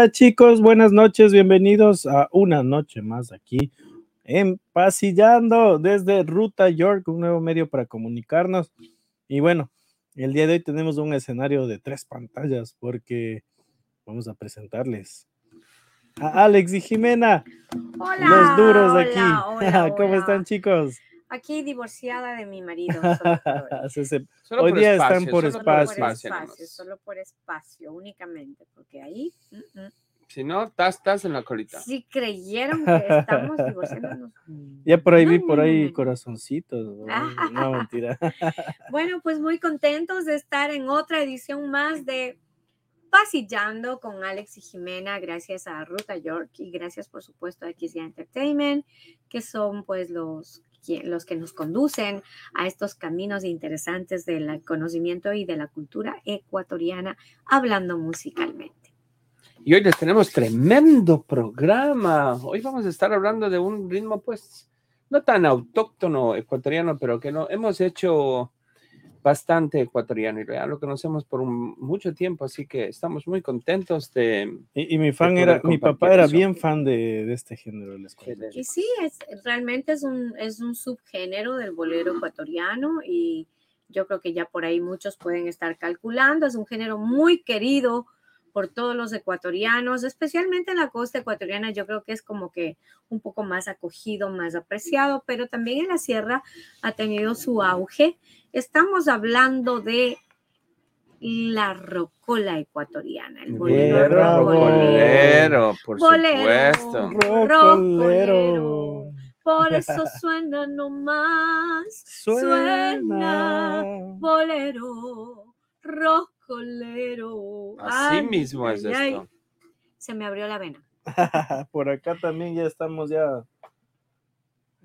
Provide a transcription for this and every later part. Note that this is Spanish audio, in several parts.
Hola chicos, buenas noches, bienvenidos a una noche más aquí en Pasillando desde Ruta York, un nuevo medio para comunicarnos. Y bueno, el día de hoy tenemos un escenario de tres pantallas porque vamos a presentarles a Alex y Jimena, Hola, los duros de aquí. hola, ¿Cómo están chicos? Aquí divorciada de mi marido. solo por Solo Hoy por día están espacio, por solo Solo por espacio. espacio, nomás. solo por espacio únicamente, porque ahí mm, mm. Si no, estás, estás en la colita. si creyeron que estamos divorciándonos. ya por ahí No, vi por ahí no, no. corazoncitos. ¿no? No, mentira. Bueno, pues muy contentos de estar en otra edición más de Pasillando con Alex y Jimena, gracias a Ruta York y gracias por supuesto a XY Entertainment, que son pues los, los que nos conducen a estos caminos interesantes del conocimiento y de la cultura ecuatoriana, hablando musicalmente. Y hoy les tenemos tremendo programa. Hoy vamos a estar hablando de un ritmo, pues, no tan autóctono ecuatoriano, pero que no hemos hecho bastante ecuatoriano y ya lo conocemos por un- mucho tiempo, así que estamos muy contentos de... Y, y mi fan era, mi papá era eso. bien fan de, de este género. les. Y sí, es, realmente es un, es un subgénero del bolero ecuatoriano y yo creo que ya por ahí muchos pueden estar calculando. Es un género muy querido por todos los ecuatorianos, especialmente en la costa ecuatoriana. Yo creo que es como que un poco más acogido, más apreciado, pero también en la sierra ha tenido su auge. Estamos hablando de la rocola ecuatoriana, el bolero Bolero, por Bolero. supuesto. Rocolero. Por eso suena nomás, Suena. bolero, rocolero. Así Ay, mismo es ay, ay. esto. Se me abrió la vena. Por acá también ya estamos ya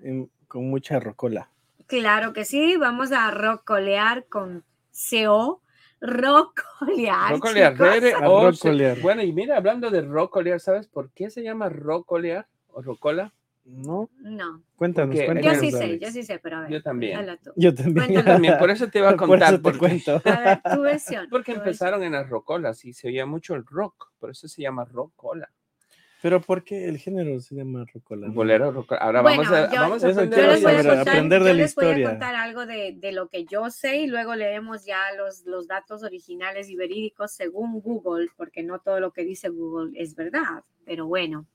en- con mucha rocola. Claro que sí, vamos a rocolear con CO, rocolear. Rocolear, chicos. re- A o se- rocolear. Bueno, y mira, hablando de rocolear, ¿sabes por qué se llama rocolear o rocola? ¿No? No, Cuéntanos, Porque- cuéntanos. yo sí sé, Alex. yo sí sé, pero a ver. Yo también. tú. Yo también. Cuéntanos. También, por eso te iba a Por contar. eso te porque- cuento. A ver, tu versión. Porque tu empezaron en las rocolas y se oía mucho el rock, por eso se llama rocola. Pero ¿por qué el género se llama rocola? Bolero, rocola. Ahora Bueno, vamos a, yo- vamos a aprender Yo les voy a contar, aprender de yo la les voy a historia. contar algo de, de lo que yo sé y luego leemos ya los, los datos originales y verídicos según Google, porque no todo lo que dice Google es verdad, pero bueno.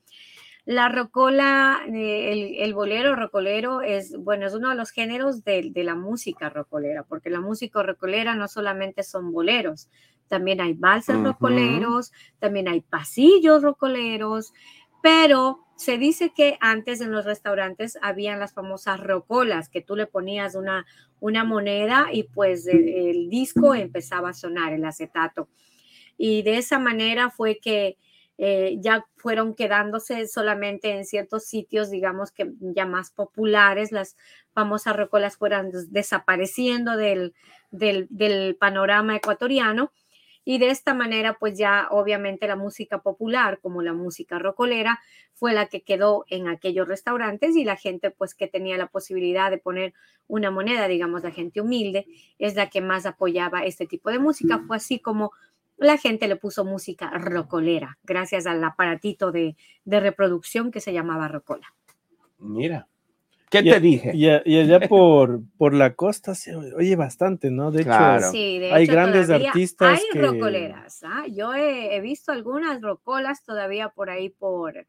La rocola, eh, el, el bolero rocolero es, bueno, es uno de los géneros de, de la música rocolera, porque la música rocolera no solamente son boleros, también hay valses Ujú. rocoleros, también hay pasillos rocoleros, pero se dice que antes en los restaurantes habían las famosas rocolas, que tú le ponías una, una moneda y pues el, el disco empezaba a sonar, el acetato. Y de esa manera fue que eh, ya fueron quedándose solamente en ciertos sitios, digamos que ya más populares, las famosas rocolas fueran des- desapareciendo del, del, del panorama ecuatoriano. Y de esta manera, pues ya obviamente la música popular, como la música rocolera, fue la que quedó en aquellos restaurantes y la gente, pues que tenía la posibilidad de poner una moneda, digamos, la gente humilde, es la que más apoyaba este tipo de música. Fue así como la gente le puso música rocolera, gracias al aparatito de, de reproducción que se llamaba rocola. Mira. ¿Qué te dije? Y, allá por, por la costa se oye bastante, ¿no? De Claro. hecho, Sí, de hay hecho, grandes artistas Hay que- rocoleras. ¿ah? Yo he, he visto algunas rocolas todavía por ahí por,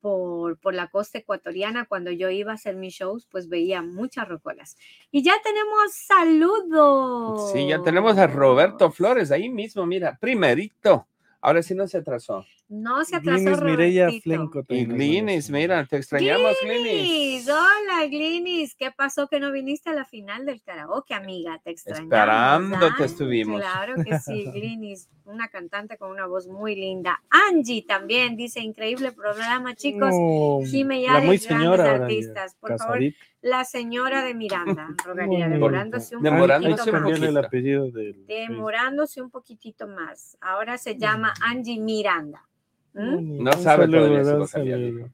por, por la costa ecuatoriana. Cuando yo iba a hacer mis shows, pues veía muchas rocolas. Y ya tenemos saludos. Sí, ya tenemos a Roberto Flores ahí mismo, mira, primerito. Ahora sí no se atrasó. No se atrasó Glinis Mireya. Flenco. Y Glinis, mira, te extrañamos, Glinis, Glinis. hola Glinis, ¿qué pasó que no viniste a la final del karaoke, amiga? Te extrañamos. Esperándote ¿ah? estuvimos. Claro que sí, Glinis, una cantante con una voz muy linda. Angie también dice, increíble programa, chicos. No, Jime y la muy señora grandes artistas. Por favor, la señora de Miranda, rogaría, demorándose un Demorándose poquitito un más. el del. Demorándose un poquitito más. Ahora se llama Angie Miranda. ¿Mm? No sabe saludo, todavía su saludo.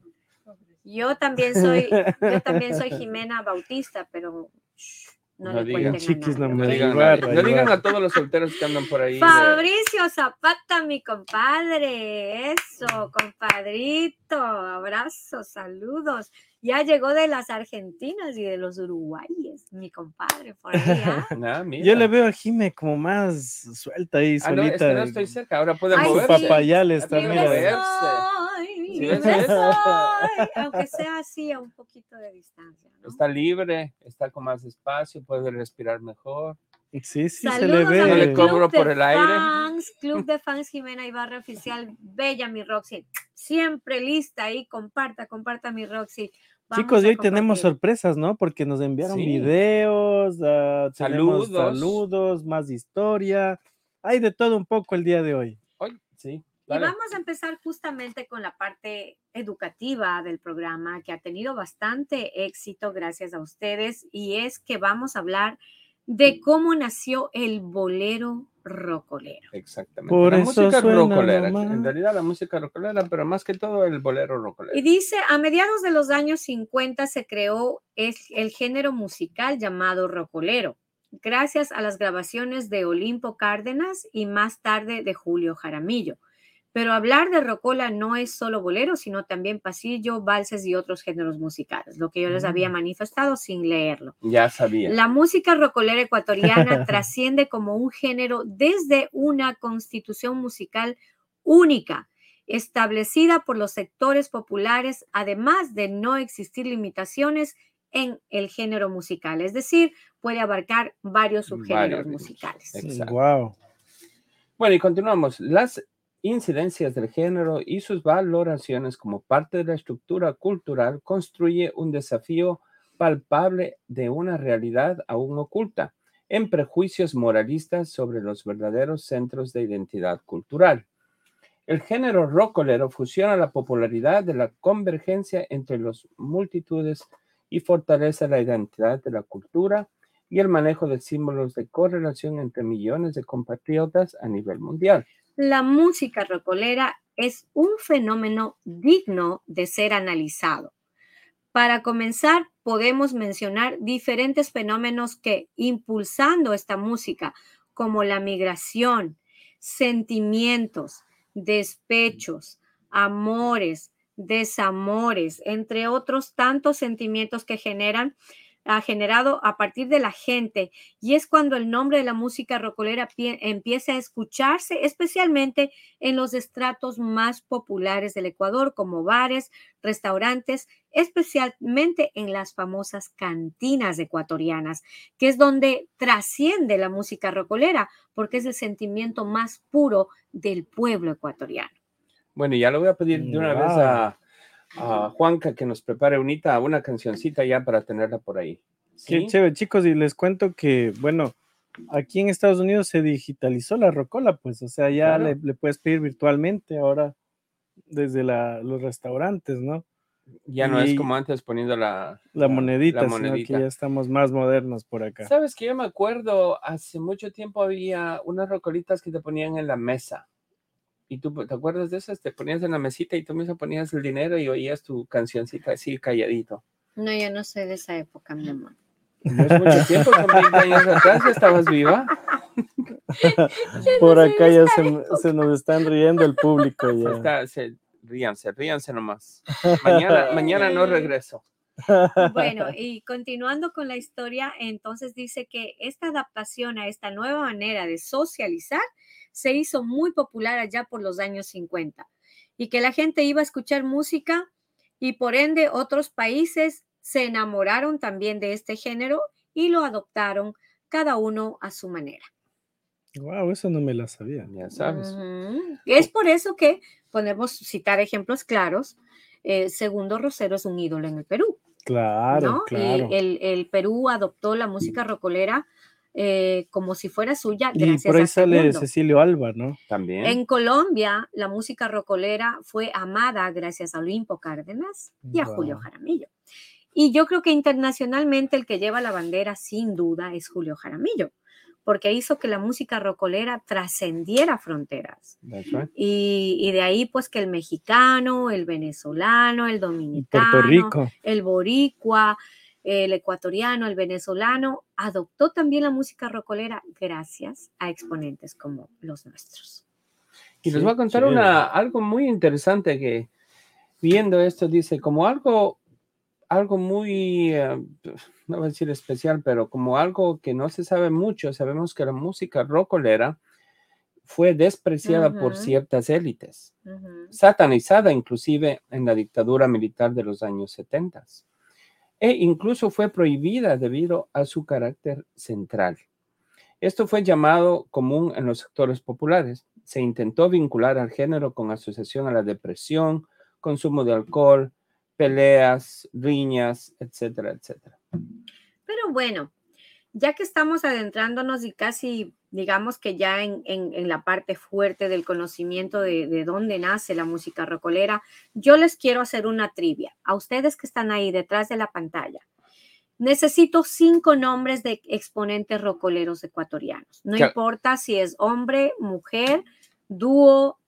Yo también soy, yo también soy Jimena Bautista, pero shh, no, No le digan. cuenten Chiquis, a no No digan, no digan a todos los solteros que andan por ahí. de- Fabricio Zapata, mi compadre, eso, compadrito, abrazos, saludos. Ya llegó de las Argentinas y de los Uruguayes, mi compadre, por ahí. ¿ah? Ah. Yo le veo a Jime como más suelta ahí, Ah, no, es que no estoy cerca, ahora puede Ay, moverse. sí. papayal está, Libre mira. de- soy, Sí, ¿ves? soy, aunque sea así a un poquito de distancia. ¿no? Está libre, está con más espacio, puede respirar mejor. Sí, sí, se le a No ve. le cobro club de por el aire. Fans, Club de Fans Jimena Ibarra Oficial, Bella mi Roxy, siempre lista ahí, comparta, comparta mi Roxy. Vamos Chicos, y hoy tenemos sorpresas, ¿no? Porque nos enviaron Sí. videos, tenemos Saludos. saludos, más historia. Hay de todo un poco el día de hoy. Hoy, sí. Y vamos a empezar justamente con la parte educativa del programa que ha tenido bastante éxito gracias a ustedes y es que vamos a hablar de cómo nació el bolero rocolero. Exactamente. Por la eso música suena rocolera. nomás. En realidad la música rocolera, pero más que todo el bolero rocolero. Y dice, a mediados de los años 50 se creó es- el género musical llamado rocolero, gracias a las grabaciones de Olimpo Cárdenas y más tarde de Julio Jaramillo. Pero hablar de rocola no es solo bolero, sino también pasillo, valses y otros géneros musicales, lo que yo les había Mm. manifestado sin leerlo. Ya sabía. La música rocolera ecuatoriana trasciende como un género desde una constitución musical única, establecida por los sectores populares, además de no existir limitaciones en el género musical, es decir, puede abarcar varios subgéneros Varios, musicales. Exacto. Wow. Bueno, y continuamos. Las incidencias del género y sus valoraciones como parte de la estructura cultural construye un desafío palpable de una realidad aún oculta en prejuicios moralistas sobre los verdaderos centros de identidad cultural. El género rocolero fusiona la popularidad de la convergencia entre las multitudes y fortalece la identidad de la cultura y el manejo de símbolos de correlación entre millones de compatriotas a nivel mundial. La música rocolera es un fenómeno digno de ser analizado. Para comenzar, podemos mencionar diferentes fenómenos que, impulsando esta música, como la migración, sentimientos, despechos, amores, desamores, entre otros tantos sentimientos que generan ha generado a partir de la gente y es cuando el nombre de la música rocolera pie- empieza a escucharse, especialmente en los estratos más populares del Ecuador, como bares, restaurantes, especialmente en las famosas cantinas ecuatorianas, que es donde trasciende la música rocolera, porque es el sentimiento más puro del pueblo ecuatoriano. Bueno, y ya le voy a pedir de una vez a, a Juanca que nos prepare unita una cancioncita ya para tenerla por ahí. Qué chévere, chicos, y les cuento que, bueno, aquí en Estados Unidos se digitalizó la rocola, pues, o sea, ya Claro. le, le puedes pedir virtualmente ahora desde la- los restaurantes, ¿no? Ya no es como antes poniendo la, La monedita, la sino que monedita. ya estamos más modernos por acá. Sabes que yo me acuerdo, hace mucho tiempo había unas rocolitas que te ponían en la mesa. ¿Y tú te acuerdas de esas? Te ponías en la mesita y tú mismo ponías el dinero y oías tu cancioncita así calladito. No, yo no soy de esa época, mi amor. No es mucho tiempo, son 20 años atrás, ya estabas viva. Por acá ya se, se nos están riendo el público ya. Está- se- ríanse, ríanse nomás. Mañana, mañana no regreso. Bueno, y continuando con la historia, entonces dice que esta adaptación a esta nueva manera de socializar se hizo muy popular allá por los años 50 y que la gente iba a escuchar música y por ende otros países se enamoraron también de este género y lo adoptaron cada uno a su manera. Wow, eso no me la sabía. Ya sabes. Es por eso que podemos citar ejemplos claros. eh, Segundo Rosero es un ídolo en el Perú. Claro, ¿no? claro. Y el, el Perú adoptó la música rocolera eh, como si fuera suya. Y por ahí a sale Segundo. Cecilio Alba, ¿no? También. En Colombia, la música rocolera fue amada gracias a Olimpo Cárdenas y a Julio Wow. Jaramillo. Y yo creo que internacionalmente el que lleva la bandera sin duda es Julio Jaramillo, porque hizo que la música rocolera trascendiera fronteras. That's right. Y, y de ahí pues que el mexicano, el venezolano, el dominicano, Puerto Rico. el boricua, el ecuatoriano, el venezolano, adoptó también la música rocolera gracias a exponentes como los nuestros. Y les voy a contar sí. una, algo muy interesante que viendo esto dice como algo, algo muy, eh, no voy a decir especial, pero como algo que no se sabe mucho. Sabemos que la música rocolera fue despreciada por Ujú. ciertas élites, Ujú. satanizada inclusive en la dictadura militar de los años 70 e incluso fue prohibida debido a su carácter central. Esto fue llamado común en los sectores populares. Se intentó vincular al género con asociación a la depresión, consumo de alcohol, peleas, riñas, etcétera, etcétera. Pero bueno, ya que estamos adentrándonos y casi, digamos que ya en, en- en la parte fuerte del conocimiento de, de dónde nace la música rocolera, yo les quiero hacer una trivia. A ustedes que están ahí detrás de la pantalla. Necesito cinco nombres de exponentes rocoleros ecuatorianos. No importa si es hombre, mujer, dúo,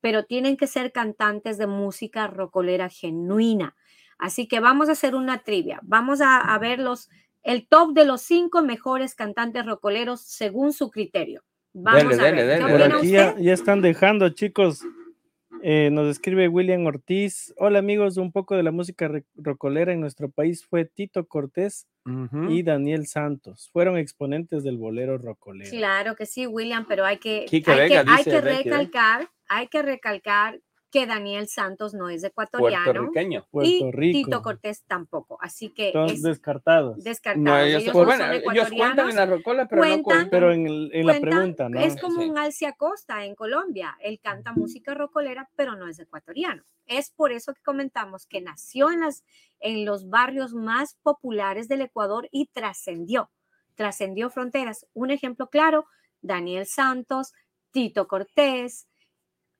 pero tienen que ser cantantes de música rocolera genuina. Así que vamos a hacer una trivia. Vamos a, a ver los, el top de los cinco mejores cantantes rocoleros según su criterio. Vamos Dele, a ver. dele, ¿Qué dele. Por aquí ya, ya están dejando, chicos. Eh, nos escribe William Ortiz. Hola amigos, un poco de la música rocolera en nuestro país fue Tito Cortés Ujú. y Daniel Santos. Fueron exponentes del bolero rocolero. Claro que sí, William, pero hay que, hay Vega, que, hay que ¿eh? recalcar, hay que recalcar que Daniel Santos no es ecuatoriano Puertorriqueño. Puerto y Rico. Tito Cortés tampoco. Así que Son es descartados. descartado. No, ellos, ellos pues, no bueno, son ellos cuentan en la rocola, pero no cuentan, cuentan. Pero en, el- en la cuentan- pregunta, ¿no? Es como Sí. un Alcia Costa en Colombia. Él canta música rocolera, pero no es ecuatoriano. Es por eso que comentamos que nació en, las, en los barrios más populares del Ecuador y trascendió, trascendió fronteras. Un ejemplo claro, Daniel Santos, Tito Cortés,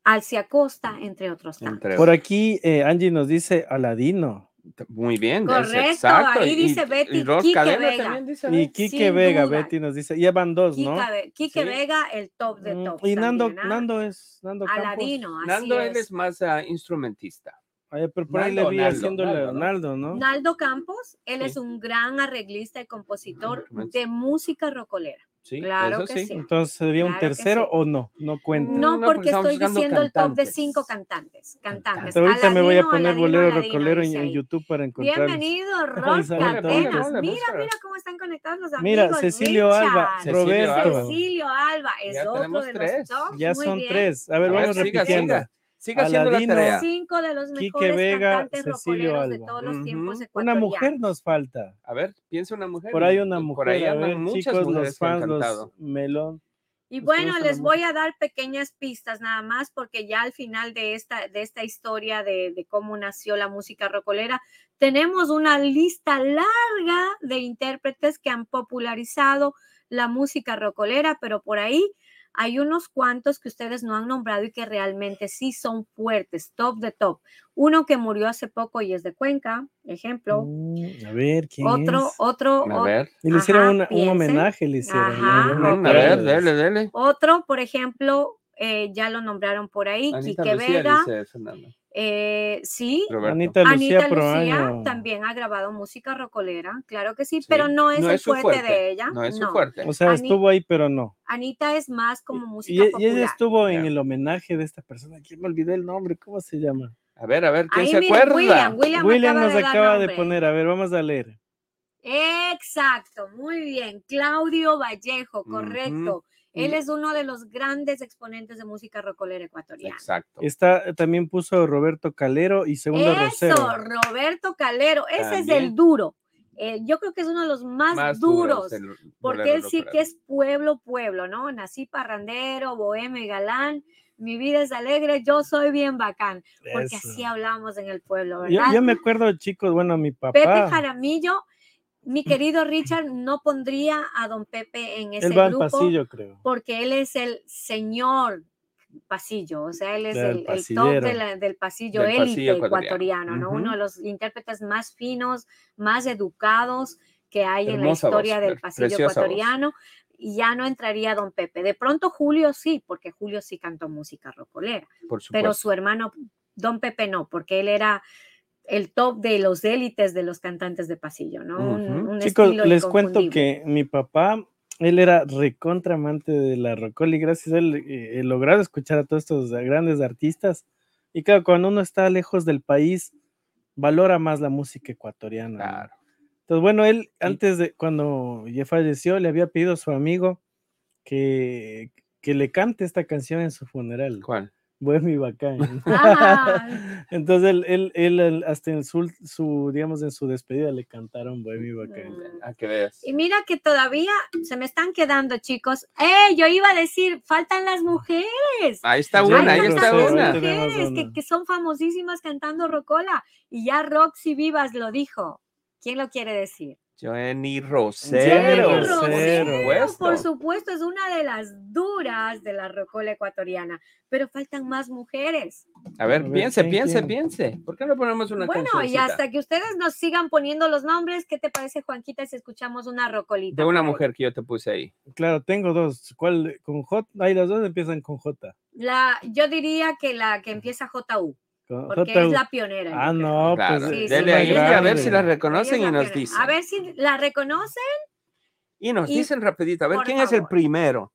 Alcia Costa, entre otros tantos. Por aquí eh, Angie nos dice Aladino. Muy bien. es Correcto, exacto. ahí Y- dice y Betty Ros Quique Cadena Vega. también dice, Y. Quique Sin Vega, duda. Betty nos dice. Llevan dos, ¿no? Quique, Ve- Quique Sí. Vega, el top de Mm, top. Y Nando, también, ¿ah? Nando es Nando Campos. Aladino, así Nando, él es. es más ah, instrumentista. Ay, pero por ahí Naldo, le vi Naldo, haciendo Naldo, ¿no? Leonardo, ¿no? Naldo Campos, él Sí. es un gran arreglista y compositor Instrumento. de música rocolera. Sí, Claro eso que sí. sí. Entonces sería un Claro tercero sí. o no, no cuenta. No, No, porque estoy diciendo el top de cinco cantantes. Cantantes. Hasta ahorita me voy a poner Aladino, bolero Aladino, rocolero en. YouTube para encontrar. Bienvenido, Ros ponle, Mira, mira cómo están conectados los amigos. Mira, Cecilio Alba, Richard. Roberto. Cecilio Alba es Ya otro de tres. los top. Ya Muy son bien. tres. A ver, A vamos repitiendo. siga. Siga haciendo la tarea. Cinco de los Quique mejores Vega, cantantes Cecilio rocoleros de Alba. todos los Ujú. tiempos Una mujer nos falta. A ver, piensa una mujer. Por ahí una mujer. Por ahí a andan ver, muchas chicos, mujeres los fans, los melón. Y ¿Ustedes bueno, les voy a dar pequeñas pistas nada más porque ya al final de esta, de esta historia de, de cómo nació la música rocolera, tenemos una lista larga de intérpretes que han popularizado la música rocolera, pero por ahí hay unos cuantos que ustedes no han nombrado y que realmente sí son fuertes, top de top. Uno que murió hace poco y es de Cuenca, ejemplo. Mm, a ver, ¿quién Otro, es? otro, A o- ver. Y le hicieron Ajá, una- un homenaje, le hicieron. Ajá, A ver, eso. dele, dele. otro, por ejemplo, eh, ya lo nombraron por ahí, Anita Quique Lucía, Vega. dice Fernando. Eh, sí, Roberto. Anita Lucía Anita Lucía Proaño. también ha grabado música rocolera, claro que sí, Sí. pero no es el su fuerte, de ella. No es su no. fuerte. O sea, estuvo ahí, pero no. Anita es más como Y, música y ella popular. estuvo en el homenaje de esta persona. ¿Quién me olvidé el nombre? ¿Cómo se llama? A ver, a ver, ¿quién Ahí se acuerda? William, William, William acaba nos de acaba de poner. A ver, vamos a leer. Exacto, muy bien. Claudio Vallejo, correcto. Él es uno de los grandes exponentes de música rocolera ecuatoriana. Exacto. Está, también puso Roberto Calero y segundo Eso, Rosero. Roberto Calero, ese es el duro. Eh, yo creo que es uno de los más, Más duros, porque él sí que es pueblo, pueblo, ¿no? Nací parrandero, bohemio y galán, mi vida es alegre, yo soy bien bacán, porque Eso. así hablamos en el pueblo, Yo, ¿verdad? yo me acuerdo, chicos, bueno, mi Pepe papá, Jaramillo, mi querido Richard, no pondría a don Pepe en ese él va al grupo pasillo, creo. porque él es el señor pasillo, o sea, él es el, el top pasillero. de la- del pasillo Del élite pasillo ecuatoriano. ecuatoriano, ¿no? Uno de los intérpretes más finos, más educados que hay en la historia voz, del pre- pasillo voz. ecuatoriano. Y ya no entraría don Pepe. De pronto Julio sí, porque Julio sí cantó música rocolera, Por supuesto. pero su hermano don Pepe no, porque él era el top de los élites de los cantantes de pasillo, ¿no? Un Chicos, estilo les cuento que mi papá, él era recontra amante de la rocola y gracias a él eh, he logrado escuchar a todos estos grandes artistas. Y claro, cuando uno está lejos del país, valora más la música ecuatoriana. Claro. Entonces, bueno, él antes de cuando ya falleció, le había pedido a su amigo que, que le cante esta canción en su funeral. ¿Cuál? Bohemio y Bacán. Ah. Entonces, él, él, él, él, hasta en su, su, digamos, en su despedida le cantaron Bohemio y Bacán. Mm. A que veas. Y mira que todavía se me están quedando, chicos. ¡Eh! Yo iba a decir, faltan las mujeres. Ahí está una, ahí otro está cero, una. ahí mujeres que, que son famosísimas cantando rocola. Y ya Roxy Vivas lo dijo. ¿Quién lo quiere decir? Johnny Jenny Rosero. Jenny Rosero. Por supuesto, es una de las duras de la rocola ecuatoriana, pero faltan más mujeres. A ver, A piense, ¿quién, piense, piense. ¿Por qué no ponemos una bueno, y hasta que ustedes nos sigan poniendo los nombres, ¿qué te parece, Juanquita, si escuchamos una rocolita? de una mujer que yo te puse ahí? Claro, tengo dos. ¿Cuál? Con J. Ahí las dos empiezan con J. La, yo diría que la que empieza JU, porque es la pionera. Ah, no, Claro. pues. Sí, es sí, Dele la ahí a ver si la reconocen y nos dicen. A ver si la reconocen. Y nos y- dicen rapidito, a ver por quién es el favor. primero.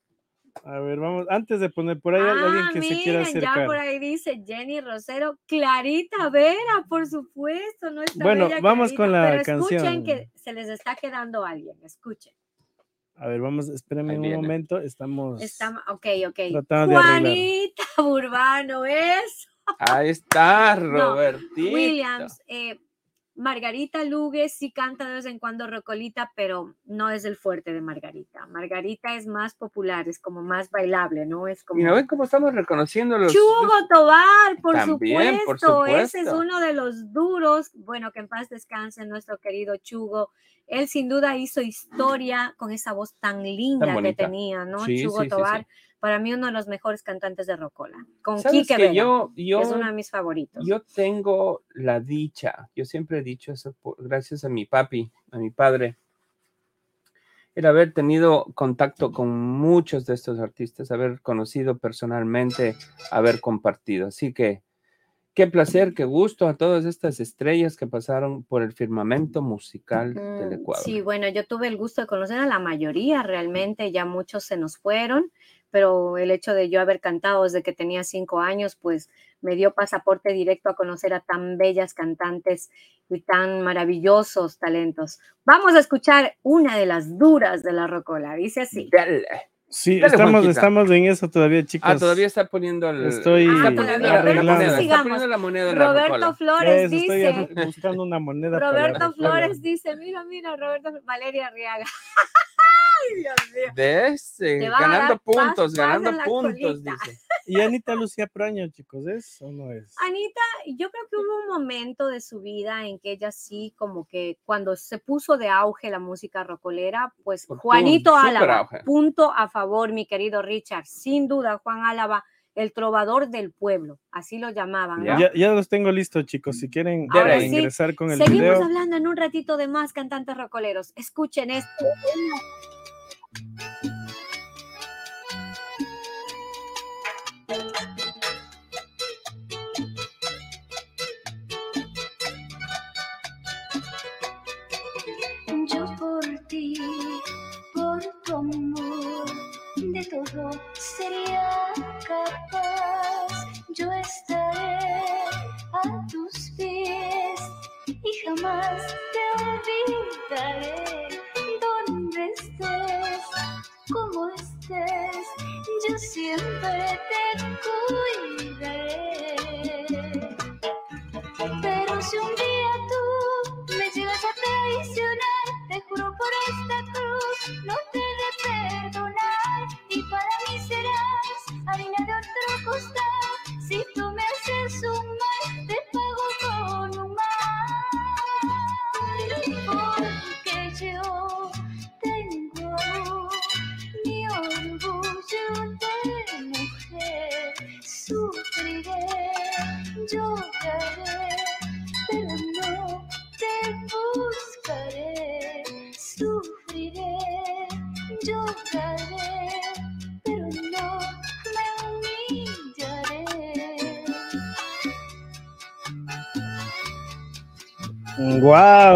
A ver, vamos, antes de poner por ahí alguien Ah, que se quiera miren, ya acercar. por ahí dice Jenny Rosero, Clarita Vera, por supuesto, Bueno, bella vamos Clarita, con la pero escuchen canción. que se les está quedando alguien, escuchen. A ver, vamos, espérenme un momento. Estamos. Está, ok, ok. Juanita Urbano es Ahí está, No, Robertito. Williams. eh, Margarita Lugue sí canta de vez en cuando rocolita, pero no es el fuerte de Margarita. Margarita es más popular, es como más bailable, ¿no? Es como... Y no ven cómo estamos reconociendo los. Chugo Tobar, por También, por supuesto. Ese es supuesto. uno de los duros. Bueno, que en paz descanse nuestro querido Chugo. Él sin duda hizo historia con esa voz tan linda que tenía, ¿no? Sí, Chugo sí, sí, Tobar, sí. Para mí uno de los mejores cantantes de Rocola. Con ¿Sabes Quique que Vega. yo, yo, es uno de mis favoritos. yo tengo la dicha, yo siempre he dicho eso por- gracias a mi papi, a mi padre, el haber tenido contacto con muchos de estos artistas, haber conocido personalmente, haber compartido. Así que qué placer, qué gusto a todas estas estrellas que pasaron por el firmamento musical del Ecuador. Sí, bueno, yo tuve el gusto de conocer a la mayoría, realmente ya muchos se nos fueron, pero el hecho de yo haber cantado desde que tenía cinco años, pues me dio pasaporte directo a conocer a tan bellas cantantes y tan maravillosos talentos. Vamos a escuchar una de las duras de la rocola, dice así. Dale. Sí, Dale, estamos, Juanquita. estamos en eso todavía, chicos. Ah, todavía está poniendo el, Estoy Ah, todavía, la, pero moneda, está sigamos. poniendo la moneda en la Roberto. Flores Eso, estoy dice, buscando una moneda. para Roberto. Flores dice, mira, mira, Roberto, Valeria Arriaga. Ay, Dios mío. ¿Ves? Eh, Te va a ganando puntos, ganando puntos, dice. Y Anita Lucía Praño, chicos, ¿es o no es? Anita, yo creo que hubo un momento de su vida en que ella sí, como que cuando se puso de auge la música rocolera, pues Por Juanito Álava, auge. punto a favor, mi querido Richard, sin duda, Juan Álava, el trovador del pueblo, así lo llamaban, ¿no? Ya. Los tengo listos, chicos. Si quieren Ahora sí, ingresar con el Seguimos video. hablando en un ratito de más cantantes rocoleros. Escuchen esto. Yo por ti, por tu amor, de todo sería capaz. Yo estaré a tus pies y jamás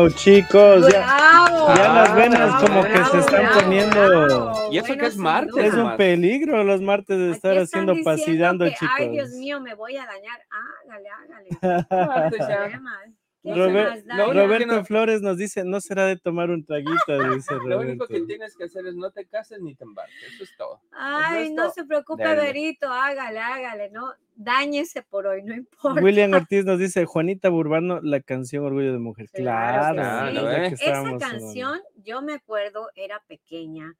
Wow, chicos, ya, ya las Ah, venas bravo, como que se están bravo, poniendo. Y eso que es martes. Es un peligro los martes de estar haciendo que, chicos. Ay, Dios mío, me voy a dañar. Hágale, hágale. Martes ¿Qué ya. más? ¿Qué Robert- lo que Roberto no- Flores nos dice, no será de tomar un traguito, dice Lo Roberto. único que tienes que hacer es no te cases ni te embarques. Eso es todo. Ay, El no resto, se preocupe, dale. Berito, hágale, hágale, no, dáñese por hoy, no importa. William Ortiz nos dice, Juanita Burbano, la canción Orgullo de Mujer. Claro Claro, sí. que ¿eh? Esa en- canción, yo me acuerdo, era pequeña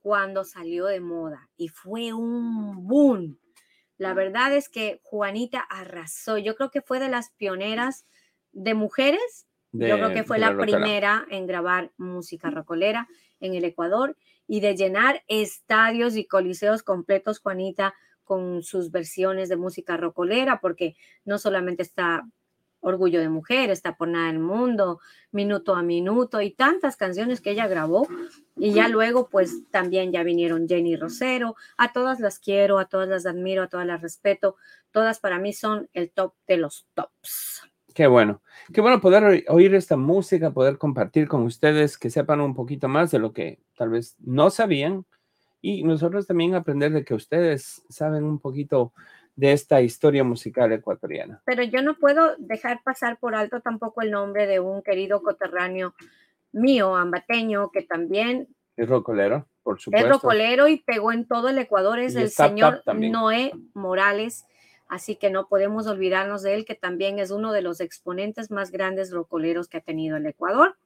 cuando salió de moda y fue un boom. La verdad es que Juanita arrasó. Yo creo que fue de las pioneras de mujeres de- Yo creo que fue la, rockera. primera en grabar música rocolera en el Ecuador y de llenar estadios y coliseos completos, Juanita, con sus versiones de música rocolera, porque no solamente está Orgullo de Mujer, está Por Nada del Mundo, Minuto a Minuto y tantas canciones que ella grabó. Y ya luego, pues también ya vinieron Jenny Rosero. A todas las quiero, a todas las admiro, a todas las respeto. Todas para mí son el top de los tops. Qué bueno. Qué bueno poder oí- oír esta música, poder compartir con ustedes, que sepan un poquito más de lo que tal vez no sabían. Y nosotros también aprender de que ustedes saben un poquito de esta historia musical ecuatoriana. pero yo no puedo dejar pasar por alto tampoco el nombre de un querido coterráneo mío, ambateño, que también Es rocolero, por es supuesto. rocolero y pegó en todo el Ecuador, es Y el es señor. Noé Morales, así que no podemos olvidarnos de él, que también es uno de los exponentes más grandes rocoleros que ha tenido el Ecuador.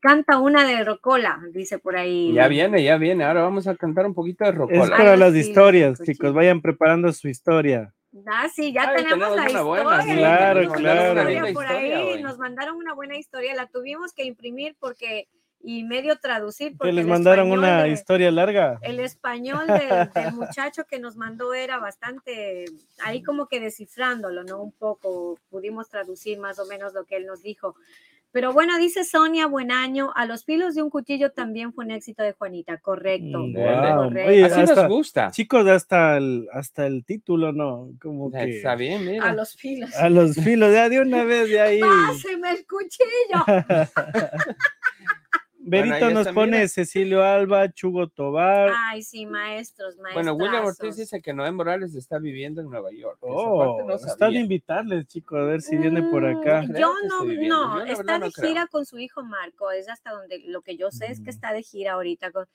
Canta una de rocola, dice por ahí. Ya viene, ya viene. Ahora vamos a cantar un poquito de Es rocola. para Ay, las sí, historias, chicos, vayan preparando su historia. Ah, sí, ya Ay, tenemos, tenemos la una historia. buena, Claro, claro. historia por historia ahí, hoy. nos mandaron una buena historia, la tuvimos que imprimir porque y medio traducir porque Que les mandaron español una de- historia larga. el español del, del muchacho que nos mandó era bastante ahí como que descifrándolo, ¿no? Un poco pudimos traducir más o menos lo que él nos dijo. Pero bueno, dice Sonia, buen año. A los filos de un cuchillo también fue un éxito de Juanita, correcto. Mm, guau. correcto. Oye, Así hasta- nos gusta. Chicos, hasta el, hasta el título, ¿no? Como que Está bien, mira. a los filos. a los filos, ya de una vez de ahí. ¡Páseme el cuchillo! Berito nos pone mira. Cecilio Alba, Chugo Tobar. Ay, sí, maestros, maestros. Bueno, William Ortiz dice que Noé Morales está viviendo en Nueva York. Oh, no está de invitarles, chicos, a ver si viene por Mm, acá. Yo no, no, Yo está verdad no de creo. gira con su hijo Marco, es hasta donde lo que yo sé es que Mm. está de gira ahorita. Con,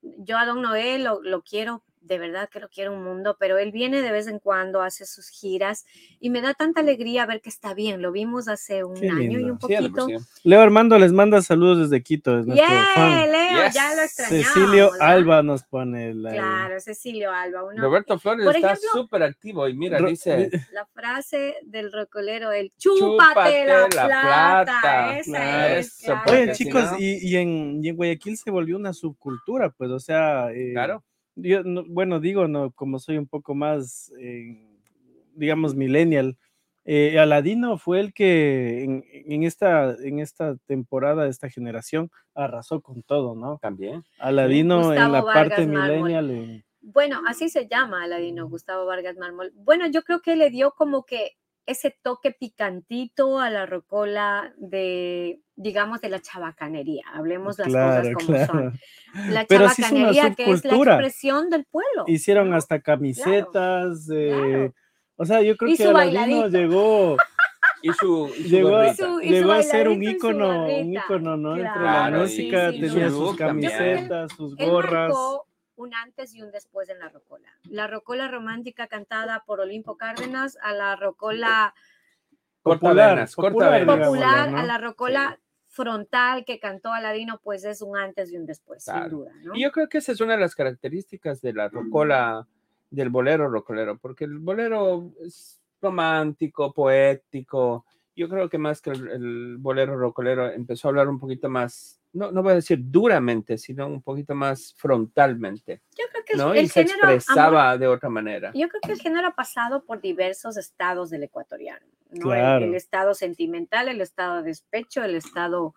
yo a Don Noé lo, lo quiero, de verdad que lo quiero un mundo, pero él viene de vez en cuando, hace sus giras y me da tanta alegría ver que está bien. Lo vimos hace un Qué año y un poquito. Leo Armando les manda saludos desde Quito, es nuestro Yeah, fan. Leo, Yes. ya lo extrañamos. Cecilio ¿verdad? Alba nos pone la. Claro, Cecilio Alba. uno- Roberto Flores Por está súper activo y mira, Ro- dice, La frase del rocolero, el Chúpate chúpate la, la plata. plata. Esa Claro, es. eso, claro porque Oye, si chicos, no- y, y en, y en Guayaquil se volvió una subcultura, pues, o sea, eh, claro, yo, no- bueno, digo, no, como soy un poco más, eh, digamos, millennial, eh, Aladino fue el que en, en esta, en esta temporada, de esta generación, arrasó con todo, ¿no? también. Aladino en la parte millennial. Bueno, así se llama Aladino, Gustavo Vargas Mármol. Bueno, yo creo que le dio como que ese toque picantito a la rocola de, digamos, de la chabacanería. Hablemos las claro, cosas como claro. son. La Pero sí es una chabacanería, que es la expresión del pueblo. Hicieron hasta camisetas, eh, claro. o sea, yo creo Y que Aladino llegó, Y su, y su llegó, a- gorrita. su- y su llegó a ser un ícono, un ícono, ¿no? Entre la música, sí, sí, tenía su sus camisetas, sus Él gorras. marcó un antes y un después en la rocola. La rocola romántica cantada por Olimpo Cárdenas a la rocola Corta Popular, venas, corta popular, venas. popular, ¿no? a la rocola frontal que cantó Aladino, pues es un antes y un después, Claro. sin duda. ¿no? Y yo creo que esa es una de las características de la rocola, del bolero rocolero, porque el bolero es romántico, poético. Yo creo que más que el, el bolero rocolero empezó a hablar un poquito más, no, no voy a decir duramente, sino un poquito más frontalmente, Yo creo que el, ¿no? el Y se género, amor, expresaba de otra manera. yo creo que el género ha pasado por diversos estados del ecuatoriano. ¿no? El- Claro. El, estado sentimental, el estado de despecho, el estado...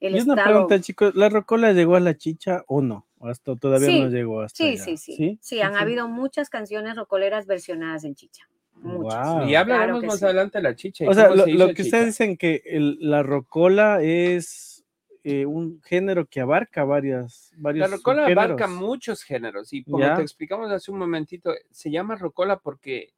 El Y una estado... pregunta, chicos, ¿la rocola llegó a la chicha o no? ¿O hasta todavía Sí, no llegó hasta Sí, allá? sí, sí, sí. han habido muchas canciones rocoleras versionadas en chicha. muchos. Guau. Y hablaremos que más sí. adelante de la chicha. O sea, lo, lo el que chicha. ustedes dicen que el- la rocola es eh, un género que abarca varias, varios La rocola abarca muchos géneros y como Ya. te explicamos hace un momentito, se llama rocola porque,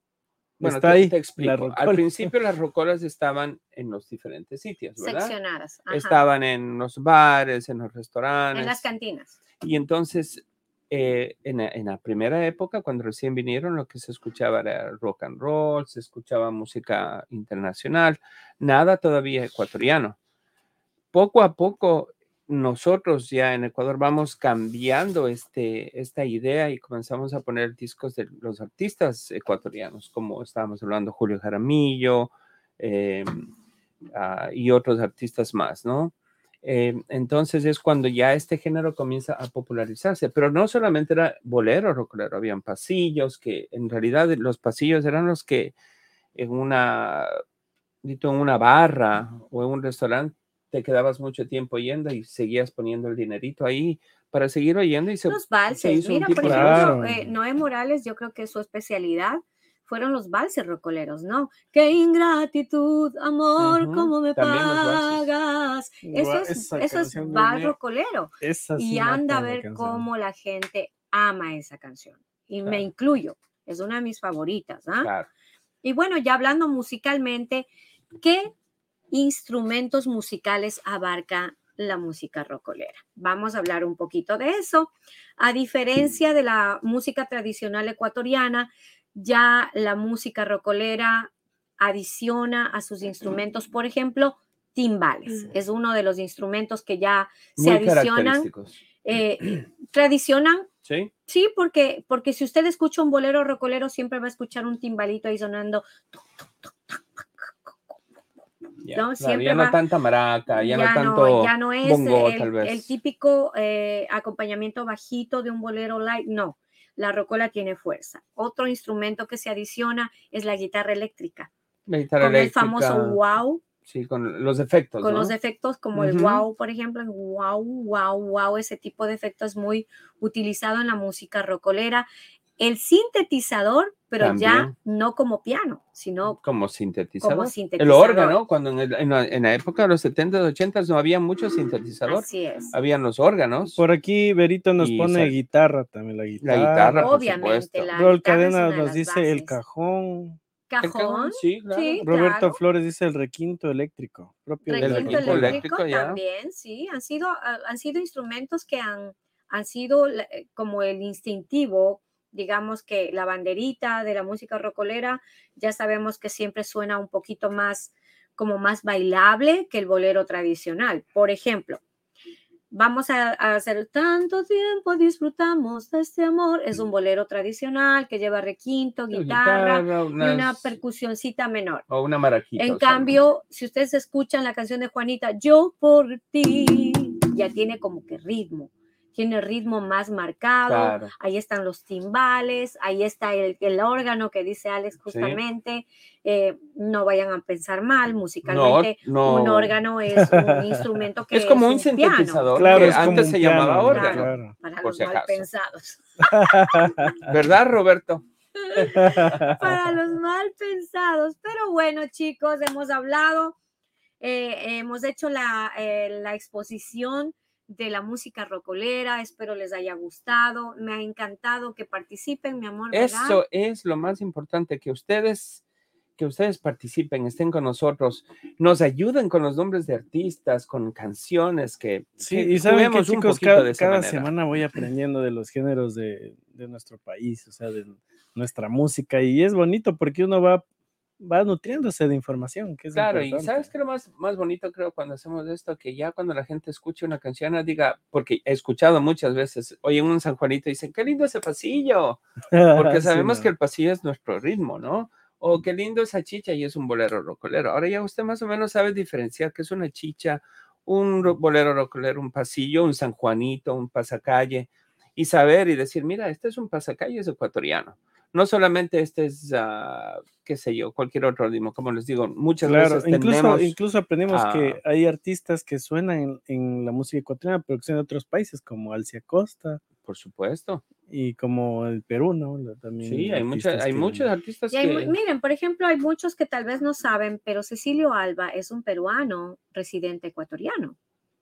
bueno, Está te, ahí, te explico. Al rocola. principio las rocolas estaban en los diferentes sitios, ¿verdad? Seccionadas. ajá. Estaban en los bares, en los restaurantes. en las cantinas. Y entonces, eh, en, la- en la primera época, cuando recién vinieron, lo que se escuchaba era rock and roll, se escuchaba música internacional, nada todavía ecuatoriano. Poco a poco, nosotros ya en Ecuador vamos cambiando este, esta idea y comenzamos a poner discos de los artistas ecuatorianos, como estábamos hablando, Julio Jaramillo eh, ah, y otros artistas más, ¿no? Eh, entonces es cuando ya este género comienza a popularizarse, pero no solamente era bolero, rocolero, habían pasillos que en realidad los pasillos eran los que en una, en una barra o en un restaurante te quedabas mucho tiempo yendo y seguías poniendo el dinerito ahí para seguir oyendo y se, Los se valses. hizo un Mira, tipo por de- ejemplo, Claro. eh, Noé Morales, yo creo que su especialidad fueron los valses rocoleros, ¿no? Qué ingratitud, amor, Ujú, cómo me también pagas. Eso es, eso es vals rocolero. Esa sí Y anda a ver canción. cómo la gente ama esa canción. Y me Claro. incluyo. Es una de mis favoritas. ¿ah? Claro. Y bueno, ya hablando musicalmente, ¿qué instrumentos musicales abarca la música rocolera? Vamos a hablar un poquito de eso. A diferencia de la música tradicional ecuatoriana, ya la música rocolera adiciona a sus instrumentos, por ejemplo, timbales. Es uno de los instrumentos que ya se Muy adicionan, característicos. eh, tradicionan ¿Sí? Sí, porque, porque si usted escucha un bolero rocolero, siempre va a escuchar un timbalito ahí sonando. Ya, No, siempre ya no va- tanta maraca, ya, no tanto ya no es bongo, el, tal vez. el típico eh, acompañamiento bajito de un bolero light, no. La rocola tiene fuerza. Otro instrumento que se adiciona es la guitarra eléctrica, La guitarra con el eléctrica, famoso wow, Sí, con los efectos, con ¿no? los efectos como el Ujú. wow, por ejemplo, el wow, wow, wow, ese tipo de efecto es muy utilizado en la música rocolera. El sintetizador, pero ya También. no como piano, sino como sintetizador. como El sintetizador. órgano, cuando en, el- en la, en la época de los 70s, 80s no había mucho sintetizador, Así es. habían los órganos, Por aquí Berito nos Y pone sal- guitarra también, la guitarra. guitarra, por Obviamente, supuesto. la guitarra Cadena nos dice el bases. cajón. El Cajón, cajón, sí, claro. sí, Roberto claro. Flores dice el requinto eléctrico. Propio del Requinto requinto eléctrico, eléctrico, ya. también, sí, han sido, ah, han sido instrumentos que han, han sido la- eh, como el instintivo, digamos que la banderita de la música rocolera, ya sabemos que siempre suena un poquito más, como más bailable que el bolero tradicional. Por ejemplo, vamos a, hacer tanto tiempo disfrutamos de este amor, es un bolero tradicional que lleva requinto, guitarra, y una percusioncita menor. o una maraquita. En cambio, si ustedes escuchan la canción de Juanita, Yo por ti, ya tiene como que ritmo, tiene ritmo más marcado, Claro. ahí están los timbales, ahí está el, el órgano que dice Alex justamente, eh, no vayan a pensar mal, musicalmente no. un órgano es un instrumento que es como un piano, sintetizador, Claro, que es como antes un se piano, llamaba ¿no? órgano. Claro. para por los si mal acaso. pensados. ¿Verdad, Roberto? para los mal pensados. Pero bueno, chicos, hemos hablado, eh, hemos hecho la, eh, la exposición de la música rocolera. Espero les haya gustado. Me ha encantado que participen, mi amor. ¿verdad? Eso es lo más importante, que ustedes, que ustedes participen, estén con nosotros, nos ayuden con los nombres de artistas, con canciones, que, Sí, que y saben que juguemos un chicos, poquito cada, de cada semana voy aprendiendo de los géneros de, de nuestro país, o sea, de nuestra música, y es bonito porque uno va, va nutriéndose de información, que es Claro, y importante. ¿sabes qué es lo más, más bonito creo cuando hacemos esto? Que ya cuando la gente escuche una canción, no diga, porque he escuchado muchas veces, oye, un San Juanito y dicen, qué lindo ese pasillo, porque Sí, sabemos no. que el pasillo es nuestro ritmo, ¿no? O qué lindo esa chicha y es un bolero rocolero. Ahora ya usted más o menos sabe diferenciar qué es una chicha, un ro- bolero rocolero, un pasillo, un San Juanito, un pasacalle, y saber y decir, mira, este es un pasacalle es ecuatoriano. No solamente este es, ah, qué sé yo, cualquier otro ritmo, como les digo, muchas Claro, veces incluso, tendemos incluso aprendimos a- que hay artistas que suenan en, en la música ecuatoriana, pero que son de otros países, como Alcia Costa. Por supuesto. y como el Perú, ¿no? También Sí, hay, mucha- artistas hay que- muchos artistas Y hay mu- que... miren, por ejemplo, hay muchos que tal vez no saben, pero Cecilio Alba es un peruano residente ecuatoriano.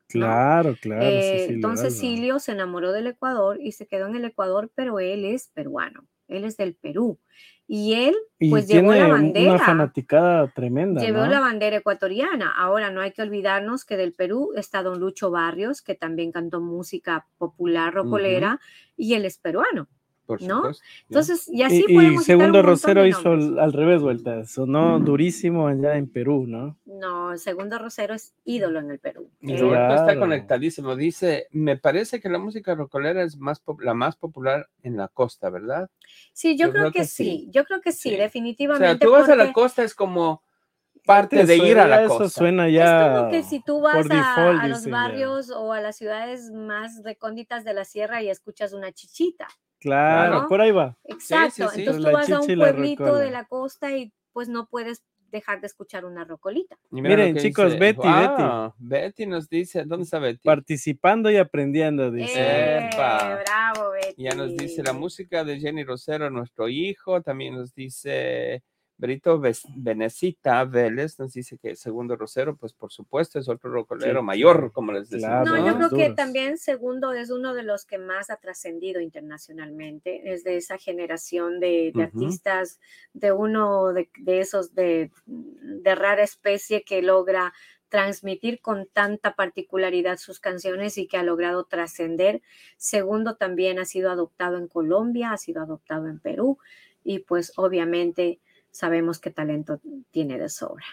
Claro, claro. Eh, Cecilio Alba. Cecilio se enamoró del Ecuador y se quedó en el Ecuador, pero él es peruano, él es del Perú. Y él Y pues llevó la bandera. una fanaticada tremenda, llevó ¿no? la bandera ecuatoriana. Ahora no hay que olvidarnos que del Perú está don Lucho Barrios, que también cantó música popular rocolera, y él es peruano. Por ¿no? supuesto. Entonces, y así Y, y podemos citar Segundo Rosero de hizo al revés vuelta, sonó durísimo allá en Perú, ¿no? No, segundo Rosero es ídolo en el Perú. Y está conectadísimo. Dice, me parece que la música rocolera es más la más popular en la costa, ¿verdad? sí, yo, yo creo, creo que, que sí. sí. yo creo que sí, Sí. O definitivamente. sea, tú vas a la costa es como parte de ir a la eso costa. suena Es ya. como que si tú vas por a, default, a los dicen ya. barrios o a las ciudades más recónditas de la sierra y escuchas una chichita. Claro, ¿no? por ahí va. Exacto. sí. Entonces La tú vas a un pueblito de la costa y pues no puedes dejar de escuchar una rocolita. Y Miren, chicos, dice, Betty, Betty. "Wow, Betty nos dice, ¿dónde está Betty? Participando y aprendiendo, dice. Eh, Epa. bravo, Betty. Ya nos dice la música de Jenny Rosero, nuestro hijo. También nos dice Berito Ves- Benecita Vélez, nos dice que Segundo Rosero, pues por supuesto es otro rocolero Sí, mayor, como les decía. Claro, No, yo creo que también Segundo es uno de los que más ha trascendido internacionalmente, es de esa generación de, artistas, de uno de, de esos de, de rara especie que logra transmitir con tanta particularidad sus canciones y que ha logrado trascender. Segundo también ha sido adoptado en Colombia, ha sido adoptado en Perú y pues obviamente sabemos qué talento tiene de sobra.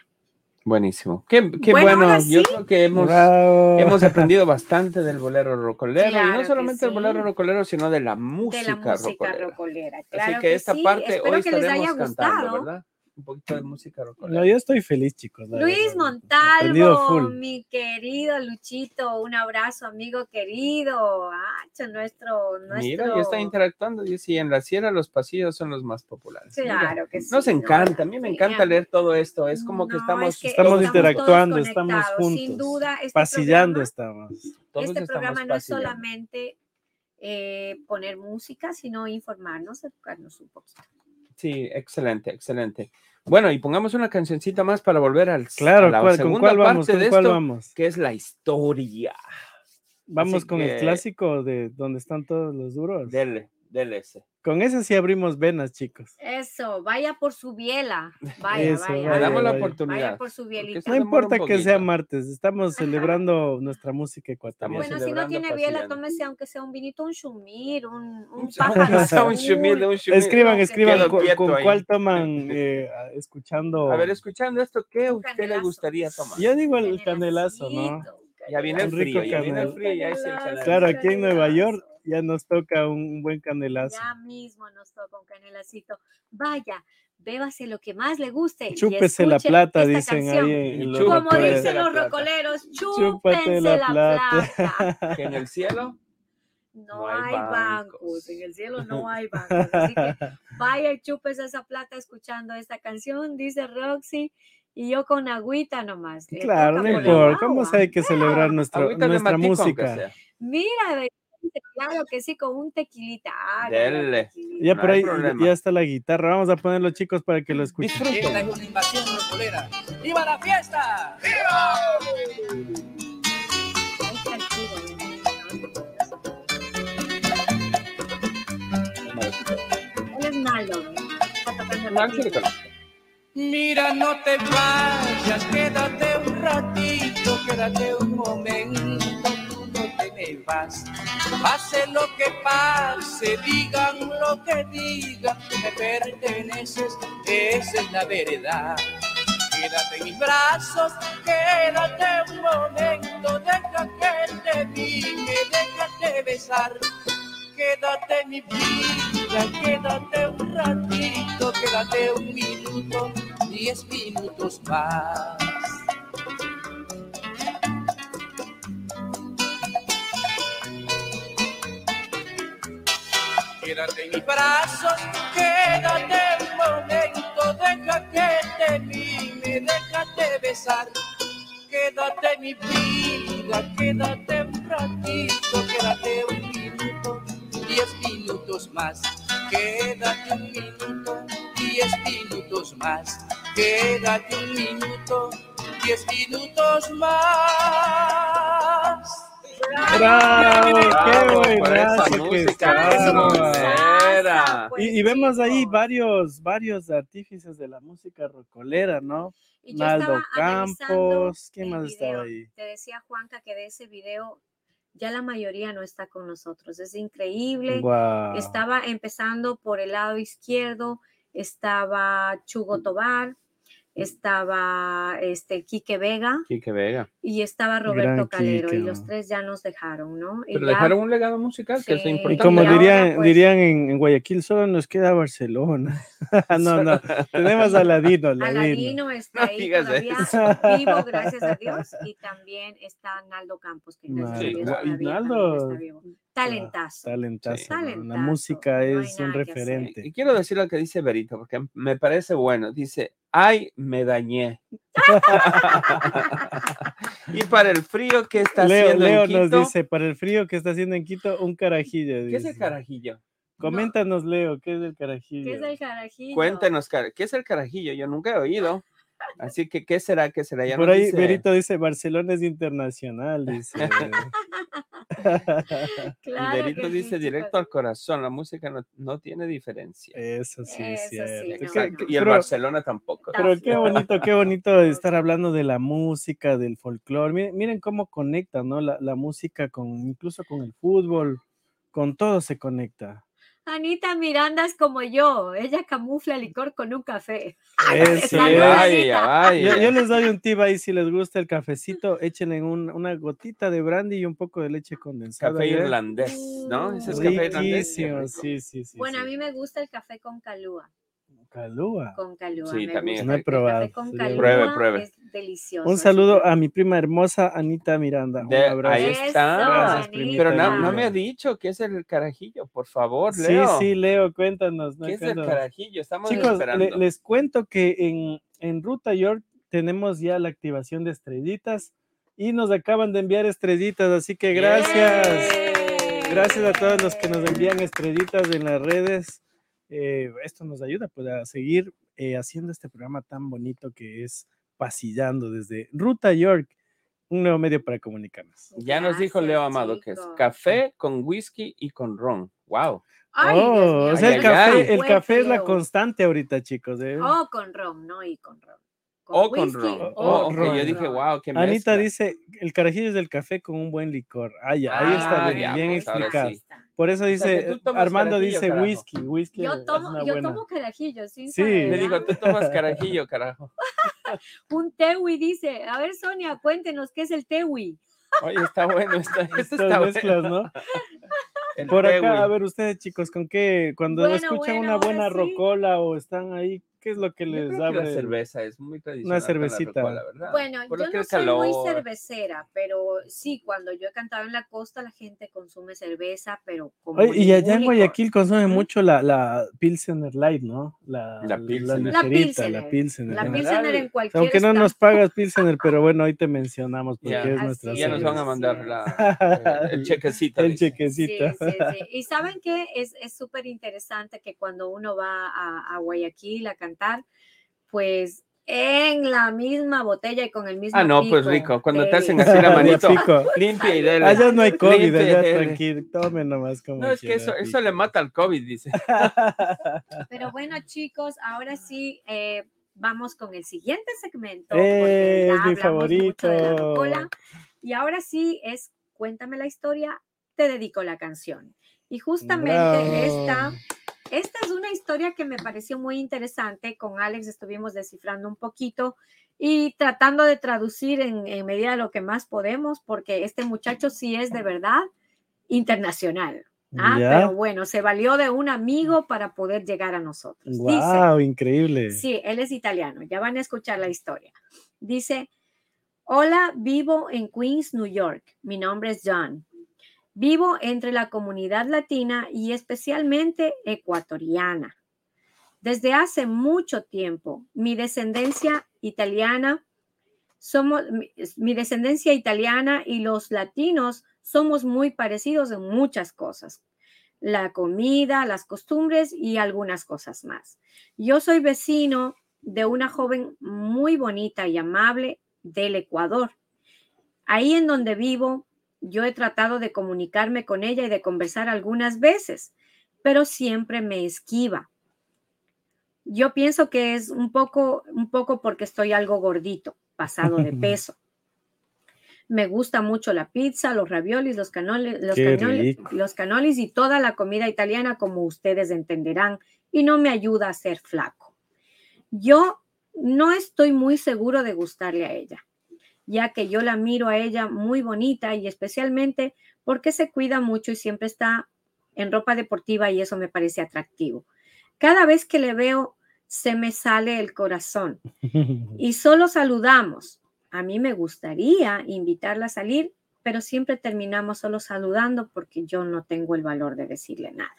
Buenísimo. Qué, qué Bueno, Yo creo que hemos, hemos aprendido bastante del bolero rocolero. y no solamente del bolero rocolero, sino de la De música, la música rocolera. rocolera. Así que esta sí. parte Espero hoy que les estaremos haya cantando. ¿verdad? Un poquito de música rocolera. No, yo estoy feliz, chicos. Luis verdad. Montalvo, mi querido Luchito, un abrazo, amigo querido. Ah, nuestro, nuestro. Mira, ya está interactuando. Dice, y en la sierra los pasillos son los más populares. Mira, Claro que sí. Nos ¿no? encanta, a mí me encanta leer todo esto. Es como que No, estamos, es que Estamos interactuando, estamos conectados. Sin juntos, duda, este Pasillando programa, estamos. todos este estamos programa no es solamente eh, poner música, sino informarnos, educarnos un poquito. Sí, excelente, excelente. Bueno, y pongamos una cancioncita más para volver al Claro, a la ¿cuál- ¿con segunda cuál vamos? parte ¿Con de cuál esto, vamos? que es la historia. Vamos Así con que- el clásico de donde están todos los duros. Dele, Con ese sí abrimos venas, chicos. Eso, vaya por su biela. Vaya, Eso, vaya. Le vaya, damos la vaya. oportunidad. Vaya por su bielita. No importa que sea martes, estamos celebrando nuestra música ecuatoriana. Bueno, si no tiene biela, tómese aunque sea un vinito, un chumir, un, un pájaro un chumil. Escriban, escriban cu- con ahí. cuál toman eh, escuchando. A ver, escuchando esto, ¿qué a usted le gustaría tomar? Yo digo el canelazo, ¿no? Ya viene el Un rico frío, ya viene el frío, ya es el Canelazo. canelazo. Claro, aquí en Nueva. York ya nos toca un buen canelazo. Ya mismo nos toca un canelacito. Vaya, bébase lo que más le guste. y Chúpese la escuche plata, dicen canción. ahí en, los Como rocoleros. dicen la los rocoleros, Chúpate chúpense la la, plata. plata. Que en el cielo, No, No hay hay bancos. bancos. en el cielo no hay bancos. Así que vaya y chúpese esa plata escuchando esta canción, dice Roxy, y yo con agüita nomás. Claro, no importa. ¿Cómo se hay que celebrar nuestra matico, aunque música? Mira, claro que sí, con un tequilita. hágale, Dele. tequilita. Ya No por ahí ya está la guitarra. Vamos a ponerlo, chicos, para que lo escuchen. Disfruten. Esta es una invasión rocolera. ¡Viva la fiesta! La conozco. Mira, no te vayas, quédate un ratito, quédate un momento, Pase lo que pase, digan lo que digan, me perteneces, esa es la verdad. Quédate en mis brazos, quédate un momento, deja que te mime, déjate besar. Quédate mi vida, quédate un ratito, quédate un minuto, diez minutos más. Quédate en mis brazos, quédate un momento, deja que te mime, déjate besar. Quédate mi vida, quédate un ratito, quédate un minuto, diez minutos más. Quédate un minuto, diez minutos más. Quédate un minuto, diez minutos más. ¡Bravo! ¡Qué Bravo que música. Pues Y, y vemos ahí varios, varios artífices de la música rocolera, ¿no? Y Naldo estaba Campos, ¿quién más estaba video. ahí? Te decía Juanca que de ese video ya la mayoría no está con nosotros. Es increíble. Estaba empezando por el lado izquierdo, estaba Chugo Tobar, estaba este Quique Vega Quique Vega. y estaba Roberto Gran Calero y los tres ya nos dejaron, ¿no? Y Pero ya- dejaron un legado musical, que es Y importante. como Y ahora, dirían, pues- dirían en, en Guayaquil, solo nos queda Barcelona. no, no, tenemos a Ladino, Ladino. Aladino está ahí todavía eso. vivo, gracias a Dios, y también está Naldo Campos, que gracias a Dios todavía Naldo, está vivo. Talentazo. Talentazo. Sí. ¿no? La música no es un referente. Y quiero decir lo que dice Berito, porque me parece bueno. Dice, ay, me dañé. y para el frío que está Leo, haciendo Leo en nos Quito, dice, para el frío que está haciendo en Quito, un carajillo. ¿qué es el carajillo? Coméntanos, Leo, ¿qué es el carajillo? ¿Qué es el carajillo? Cuéntenos, cara- ¿qué es el carajillo? Yo nunca he oído. Así que, ¿qué será? ¿Qué será? Ya Por nos ahí, dice- Berito dice, Barcelona es internacional, dice. y Claro Berito que sí, dice directo al corazón, la música no, no tiene diferencia. Eso sí es sí, cierto. no, Y el pero- Barcelona tampoco. Pero qué bonito, qué bonito estar hablando de la música, del folclore. Miren, miren cómo conecta, ¿no? La, la música con, incluso con el fútbol, con todo se conecta. Anita Miranda es como yo, ella camufla licor con un café. Eso Saludos, es. Vaya, vaya. Yo, yo les doy un tip ahí, si les gusta el cafecito, échenle un- una gotita de brandy y un poco de leche condensada. Café irlandés, ¿no? Ese es café irlandés. sí, sí, sí. bueno, sí. a mí me gusta el café con calúa. Calúa. Con calúa. Sí, me también gusta. No he El probado, café con sería calúa Pruebe, pruebe. es delicioso. Un saludo a mi prima hermosa Anita Miranda. Un De- abrazo. ahí está. Gracias. Pero no, me ha dicho qué es el carajillo, por favor, Sí, Leo. sí, Leo, cuéntanos. ¿no? ¿Qué es el carajillo? Estamos Chicos, esperando. le- les cuento que en, en Ruta York tenemos ya la activación de estrellitas y nos acaban de enviar estrellitas, así que gracias. Gracias a todos los que nos envían estrellitas en las redes. Eh, esto nos ayuda pues, a seguir eh, haciendo este programa tan bonito que es Pasillando desde Ruta York, un nuevo medio para comunicarnos. Ya nos dijo Leo Amado que es café con whisky y con ron. Wow. Ay, oh, o sea, Ay, el ay, café, ay. el café es la constante ahorita, chicos. ¿eh? Oh, con ron, no, y con ron. O con ron. o Oh, con ok, Yo dije, wow, qué Anita mezcla. dice, el carajillo es del café con un buen licor. Ah, ya, ahí está Ah, bien, ya, bien pues, explicado. sí. Por eso dice, Armando dice carajo. whisky, whisky Yo tomo, yo buena. tomo carajillo, Sí. saber, Le digo, tú tomas carajillo, carajo. Un tewi dice, a ver Sonia, cuéntenos qué es el tewi. Oye, está bueno. Está, esto Estas está mezclas, bueno. ¿no? El Por tewi. acá, a ver ustedes chicos, ¿con qué? Cuando Bueno, escuchan bueno, una buena sí. rocola o están ahí, ¿qué es lo que Yo les creo que la cerveza es muy tradicional. la cervecita. rocola, ¿verdad? Bueno, Por yo no soy muy cervecera, pero sí, cuando yo he cantado en la costa, la gente consume cerveza, pero como Oye, y allá en. Guayaquil consumen Ujú. mucho la, la Pilsener Light, ¿no? La, La Pilsener. La la Pilsener. Pilsener. La. Pilsener. En cualquier Aunque no nos pagas Pilsener, pero bueno, hoy te mencionamos porque es Así nuestra ya nos van a mandar la, el, chequecito. El. Sí, chequecito. sí, sí. Y saben que es es súper interesante que cuando uno va a, a Guayaquil a cantar, pues en la misma botella y con el mismo Ah, no, pues pico rico. Cuando te hacen así la manito, pico. limpia y dele. Allá no hay COVID, Limpia allá tranquilo, tome nomás como No, es que quiera, eso, eso pico. le mata al COVID, dice. Pero bueno, chicos, ahora sí eh, vamos con el siguiente segmento. ¡Eh, es mi favorito! Y ahora sí es Cuéntame la historia, te dedico la canción. Y justamente Bravo. esta, esta es una historia que me pareció muy interesante. Con Alex estuvimos descifrando un poquito y tratando de traducir en, en medida de lo que más podemos, porque este muchacho sí es de verdad internacional. Ah, pero bueno, se valió de un amigo para poder llegar a nosotros. Dice, Wow, increíble. Sí, él es italiano. Ya van a escuchar la historia. Dice, hola, vivo en Queens, New York. Mi nombre es John. Vivo entre la comunidad latina y especialmente ecuatoriana. Desde hace mucho tiempo, mi descendencia italiana, somos, mi, descendencia italiana y los latinos somos muy parecidos en muchas cosas. la comida, las costumbres y algunas cosas más. Yo soy vecino de una joven muy bonita y amable del Ecuador. Ahí en donde vivo, yo he tratado de comunicarme con ella y de conversar algunas veces, pero siempre me esquiva. Yo pienso que es un poco, un poco porque estoy algo gordito, pasado de peso. Me gusta mucho la pizza, los raviolis, los canoles, los, canoles- los canolis y toda la comida italiana, como ustedes entenderán, y no me ayuda a ser flaco. Yo no estoy muy seguro de gustarle a ella, ya que yo la miro a ella muy bonita y especialmente porque se cuida mucho y siempre está en ropa deportiva y eso me parece atractivo. Cada vez que le veo, se me sale el corazón y solo saludamos. A mí me gustaría invitarla a salir, pero siempre terminamos solo saludando porque yo no tengo el valor de decirle nada.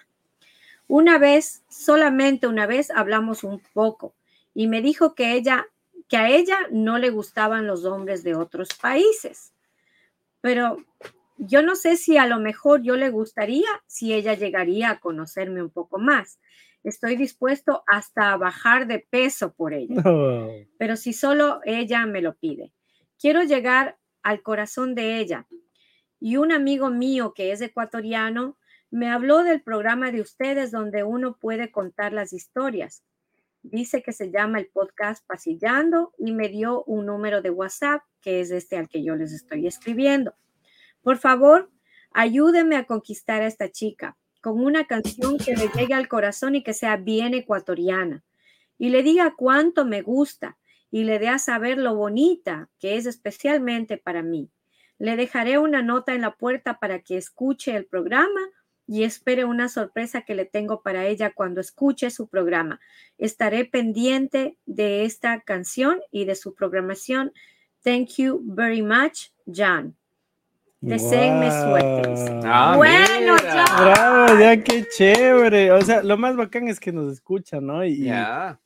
Una vez, solamente una vez, hablamos un poco y me dijo que ella, que a ella no le gustaban los hombres de otros países. Pero yo no sé si a lo mejor yo le gustaría si ella llegaría a conocerme un poco más. Estoy dispuesto hasta a bajar de peso por ella pero si solo ella me lo pide. Quiero llegar al corazón de ella. Y un amigo mío que es ecuatoriano me habló del programa de ustedes donde uno puede contar las historias. Dice que se llama el podcast Pasillando y me dio un número de WhatsApp que es este al que yo les estoy escribiendo. Por favor, ayúdenme a conquistar a esta chica con una canción que le llegue al corazón y que sea bien ecuatoriana y le diga cuánto me gusta y le dé a saber lo bonita que es especialmente para mí. Le dejaré una nota en la puerta para que escuche el programa y espere una sorpresa que le tengo para ella cuando escuche su programa. Estaré pendiente de esta canción y de su programación. Thank you very much, John. Deseenme suerte. dice. Ah, Bueno, ya. Bravo, ya qué chévere. O sea, lo más bacán es que nos escucha, ¿no? Y,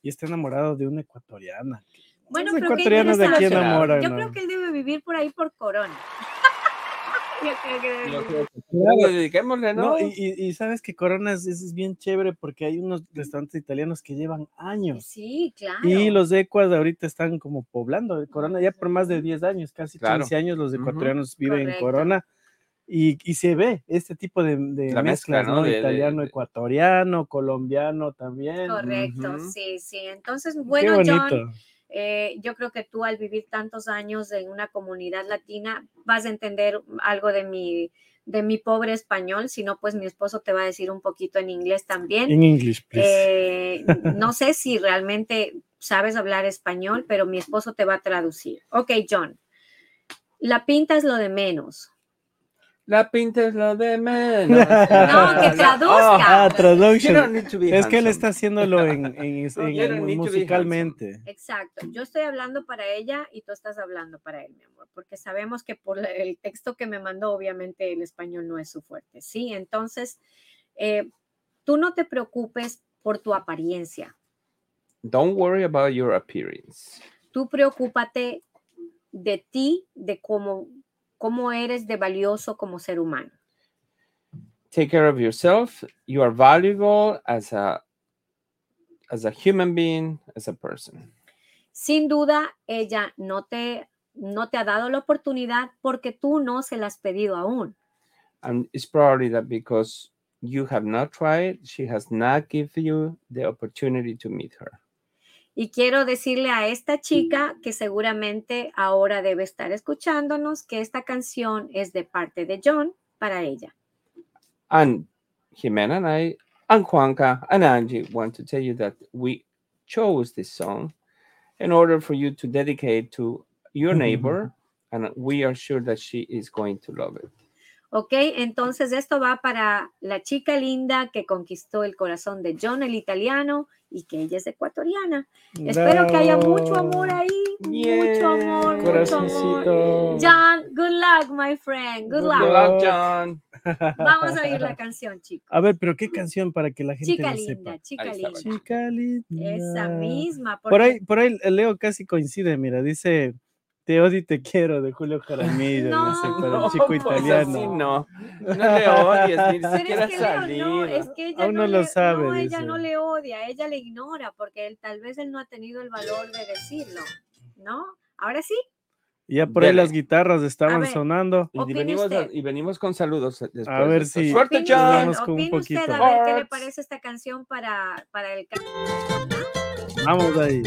está enamorado de una ecuatoriana. Bueno, Los de aquí interesante. enamoran. Yo ¿no? creo que él debe vivir por ahí por Corona. Dediquémosle, ¿no? No, y, y- y sabes que Corona es, es bien chévere porque hay unos restaurantes italianos que llevan años. Sí, claro. Y los ecuas ahorita están como poblando de Corona ya por más de 10 años, casi Claro. 15 años los ecuatorianos viven en Correcto. Corona. Y, y se ve este tipo de, de La mezcla, mezclas, ¿no? ¿no? De- de- Italiano, de- ecuatoriano, colombiano también. Correcto, sí, sí. Entonces, Qué bueno, bonito. John, eh, yo creo que tú al vivir tantos años en una comunidad latina vas a entender algo de mi, de mi pobre español. Si no, pues mi esposo te va a decir un poquito en inglés también. In English, please. Eh, no sé si realmente sabes hablar español, pero mi esposo te va a traducir. Ok, John. La pinta es lo de menos. La pinta es lo de menos. No, que traduzca. ah, traduction. You don't need to be Es que él está haciéndolo en, en- musicalmente. Exacto. Yo estoy hablando para ella y tú estás hablando para él, mi amor, porque sabemos que por el texto que me mandó, obviamente el español no es su fuerte, ¿sí? Entonces, eh, tú no te preocupes por tu apariencia. Don't worry about your appearance. Tú preocúpate de ti, de cómo, cómo eres de valioso como ser humano. Take care of yourself. You are valuable as a as a human being, as a person. Sin duda, ella no te, no te ha dado la oportunidad porque tú no se la has pedido aún. And it's probably that because you have not tried, she has not given you the opportunity to meet her. Y quiero decirle a esta chica que seguramente ahora debe estar escuchándonos que esta canción es de parte de John para ella. And Jimena and I, and Juanca and Angie want to tell you that we chose this song in order for you to dedicate to your neighbor, and we are sure that she is going to love it. Ok, entonces esto va para la chica linda que conquistó el corazón de John el italiano y que ella es ecuatoriana. Espero que haya mucho amor ahí, mucho amor, mucho amor. John, good luck, my friend, good Good luck. Good luck. luck, John. Vamos a oír la canción, chicos. A ver, pero qué canción para que la gente Chica lo linda, sepa. chica Ahí linda. Chica linda. Esa misma. Por ahí, por ahí Leo casi coincide, mira, dice Te odio y te quiero de Julio Jaramillo, No, dice, para No, el chico pues italiano. así no. No le odies, ni Pero siquiera es que Leo, salir. no, es que ella Aún no, no lo le, sabe, no, ella dice. no le odia, ella le ignora porque él, tal vez él no ha tenido el valor de decirlo, ¿no? Ahora sí, ya por ahí Dele. las guitarras estaban ver. sonando. Y venimos, a- y venimos con saludos eh, después. A ver si- ¡Suerte, John! Con un opine usted poquito. a ver qué le parece esta canción para, para el Vamos ahí.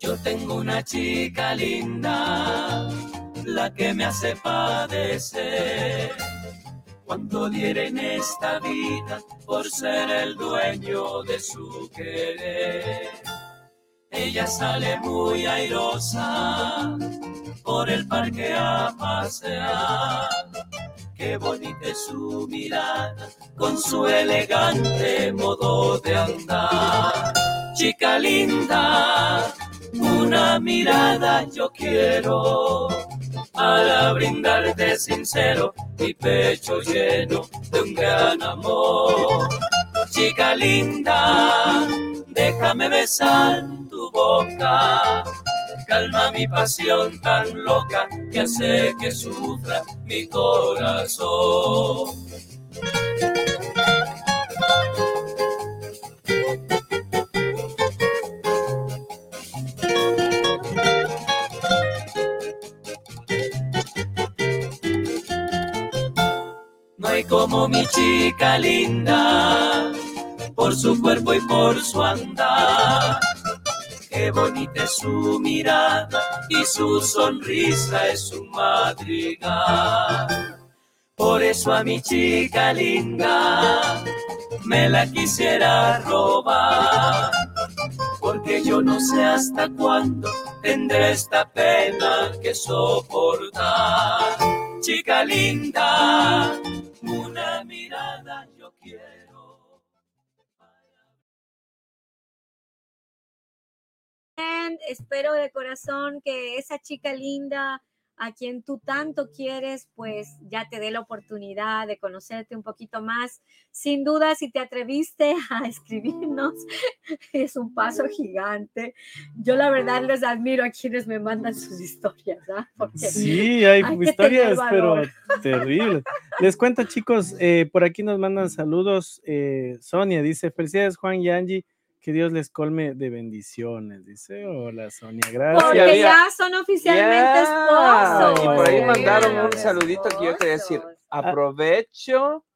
Yo tengo una chica linda, la que me hace padecer. Cuánto diera en esta vida por ser el dueño de su querer. Ella sale muy airosa por el parque a pasear. Qué bonita es su mirada con su elegante modo de andar. Chica linda, una mirada yo quiero para brindarte sincero mi pecho lleno de un gran amor. Chica linda, déjame besar tu boca, calma mi pasión tan loca que hace que sufra mi corazón. No hay como mi chica linda, por su cuerpo y por su andar. Qué bonita es su mirada y su sonrisa es su madrigal. Por eso a mi chica linda me la quisiera robar. Porque yo no sé hasta cuándo tendré esta pena que soportar. Chica linda, espero de corazón que esa chica linda a quien tú tanto quieres, pues ya te dé la oportunidad de conocerte un poquito más. Sin duda, si te atreviste a escribirnos, es un paso gigante. Yo la verdad les admiro a quienes me mandan sus historias, ¿ah? Porque Sí, hay Hay historias, pero terribles. Les cuento, chicos, eh, por aquí nos mandan saludos. eh, Sonia dice: Felicidades, Juan y Angie. Que Dios les colme de bendiciones. Dice: Hola, Sonia, gracias. porque ya son oficialmente esposos. y por ahí mandaron un saludito que yo quería decir. esposos. Aprovecho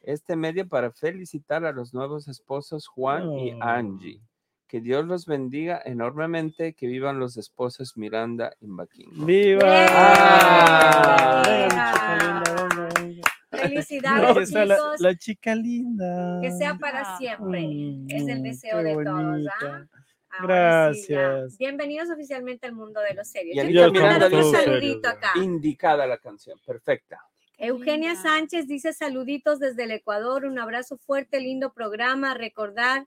este medio para felicitar a los nuevos esposos Juan y. Angie. Que Dios los bendiga enormemente, que vivan los esposos Miranda y Baquingo. ¡Viva! Ah. Venga, Felicidades, chicos. la chica linda. Que sea para siempre. es el Mm, deseo de todos. ¿ah? Ahora sí, ya. Gracias. Bienvenidos oficialmente al mundo de los serios. Y Yo Anita quiero Miranda mandar un dice- saludito acá. Indicada la canción, perfecta. Eugenia Linda. Sánchez dice saluditos desde el Ecuador, un abrazo fuerte, lindo programa, recordar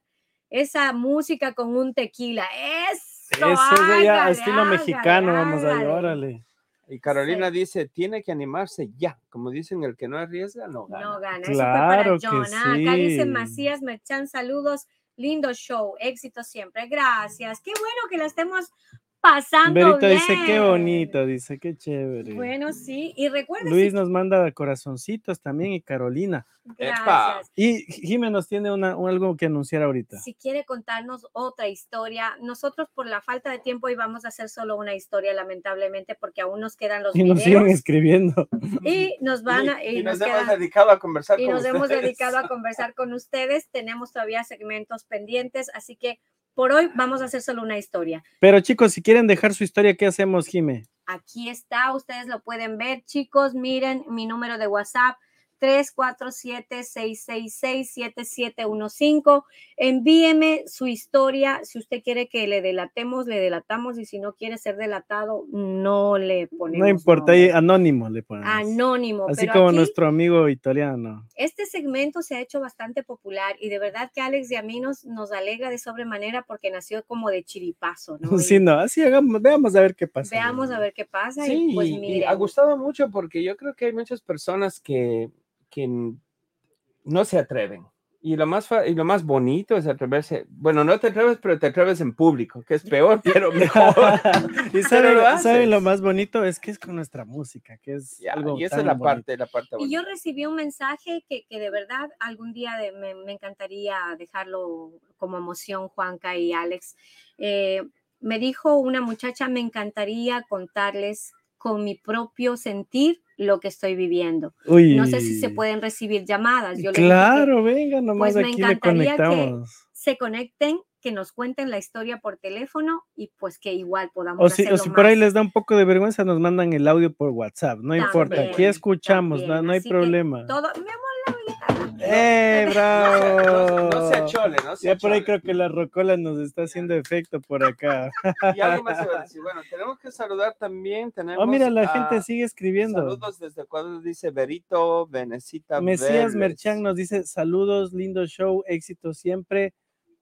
esa música con un tequila. Eso, Eso es de estilo hágale, mexicano, vamos a hágale. ir, órale. Y Carolina dice, tiene que animarse ya. Como dicen, el que no arriesga no gana. No gana. Claro Eso que fue para John. Ah, Acá dice sí. Macías Merchan, saludos. Lindo show, éxito siempre. Gracias. Qué bueno que la estemos pasando Berito bien. dice qué bonito, dice qué chévere. Bueno, sí. Y recuerda, Luis nos manda corazoncitos también y Carolina. gracias. Y Jimé nos tiene una, un- algo que anunciar ahorita. Si quiere contarnos otra historia, nosotros por la falta de tiempo íbamos a hacer solo una historia, lamentablemente, porque aún nos quedan los Y nos siguen escribiendo. y nos van a y, Y nos nos hemos queda- dedicado a conversar y con nos hemos ustedes. dedicado a conversar con ustedes. Tenemos todavía segmentos pendientes, así que por hoy vamos a hacer solo una historia. Pero chicos, si quieren dejar su historia, ¿qué hacemos, Jimé? Aquí está, ustedes lo pueden ver, chicos. Miren mi número de WhatsApp 347-666-7715. Envíeme su historia. Si usted quiere que le delatemos, le delatamos. Y si no quiere ser delatado, no le ponemos. No importa, nombre. anónimo le ponemos. Anónimo. Así pero como aquí, nuestro amigo italiano. Este segmento se ha hecho bastante popular y de verdad que Alex y a mí nos, nos alegra de sobremanera porque nació como de chiripazo, ¿no? Y Sí, no, así hagamos, veamos a ver qué pasa. Veamos a ver qué pasa Sí, y pues y- mire. ha gustado mucho porque yo creo que hay muchas personas que, que n- no se atreven. Y lo, más y lo más bonito es atreverse. Bueno, no te atreves, pero te atreves en público, que es peor, pero mejor. y saben, lo saben lo más bonito es que es con nuestra música, que es Ya, algo y esa tan es la bonito. parte, la parte Y yo bonita. recibí un mensaje que, que de verdad algún día de- me, me encantaría dejarlo como emoción, Juanca y Alex. Eh, me dijo una muchacha, me encantaría contarles con mi propio sentir lo que estoy viviendo. Uy, No sé si se pueden recibir llamadas. Yo que Claro, venga, nomás pues me aquí le encantaría que- se conecten, que nos cuenten la historia por teléfono y pues que igual podamos O si, o hacerlo si por ahí les da un poco de vergüenza, nos mandan el audio por WhatsApp. No importa, aquí escuchamos, no, también, no hay así problema. Todo, mi amor, ¡Eh, No, bravo! no se achole, no se Ya por ahí creo que la rocola nos está haciendo efecto por acá. Y algo más iba a decir. Bueno, tenemos que saludar también. Tenemos Oh, mira, la a- gente sigue escribiendo. Saludos desde Ecuador, dice Berito, Venecita. Mesías Vélez. Merchan nos dice saludos, lindo show, éxito siempre.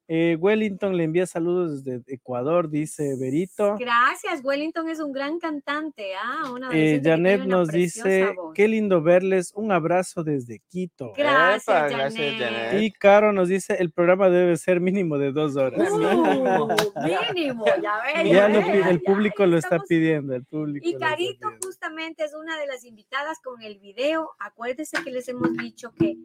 Eh, Wellington le envía saludos desde Ecuador, dice Berito. Gracias, Wellington es un gran cantante. Ah, una Eh, Janet una nos dice, voz. qué lindo verles, un abrazo desde Quito. Gracias, Epa, gracias, Janet. Y Caro nos dice, el programa debe ser mínimo de dos horas. Uh, mínimo, ya ves. ya ya lo ves, pi- el ya público lo está estamos- pidiendo, el público. Y Carito justamente es una de las invitadas con el video. Acuérdese que les hemos dicho que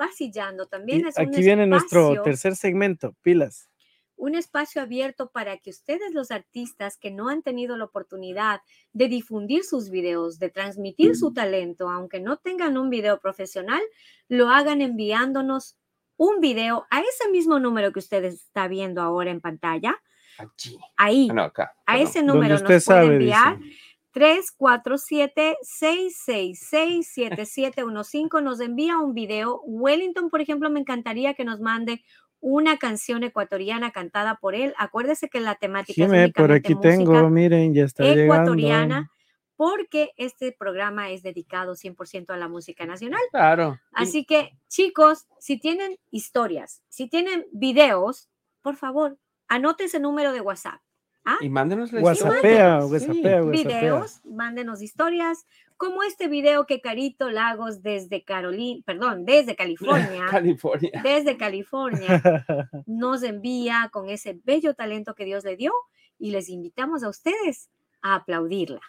Pasillando también Y es un aquí viene nuestro espacio- tercer segmento, pilas. un espacio abierto para que ustedes, los artistas que no han tenido la oportunidad de difundir sus videos, de transmitir su talento, aunque no tengan un video profesional, lo hagan enviándonos un video a ese mismo número que ustedes está viendo ahora en pantalla. Allí. Ahí, Ah, no, acá. a ese número nos puede enviar. dice. 347-666-7715 nos envía un video. Wellington, por ejemplo, me encantaría que nos mande una canción ecuatoriana cantada por él. Acuérdese que la temática es por aquí tengo, miren, ya está ecuatoriana, llegando. porque este programa es dedicado 100% a la música nacional. Claro. Así que, chicos, si tienen historias, si tienen videos, por favor, anote ese número de WhatsApp. ¿Ah? Y mándenos la historia. Whatsappea, Sí. whatsappea, whatsappea. videos, mándenos historias, como este video que Carito Lagos desde Carolina, perdón, desde California, California. desde California, nos envía con ese bello talento que Dios le dio y les invitamos a ustedes a aplaudirla.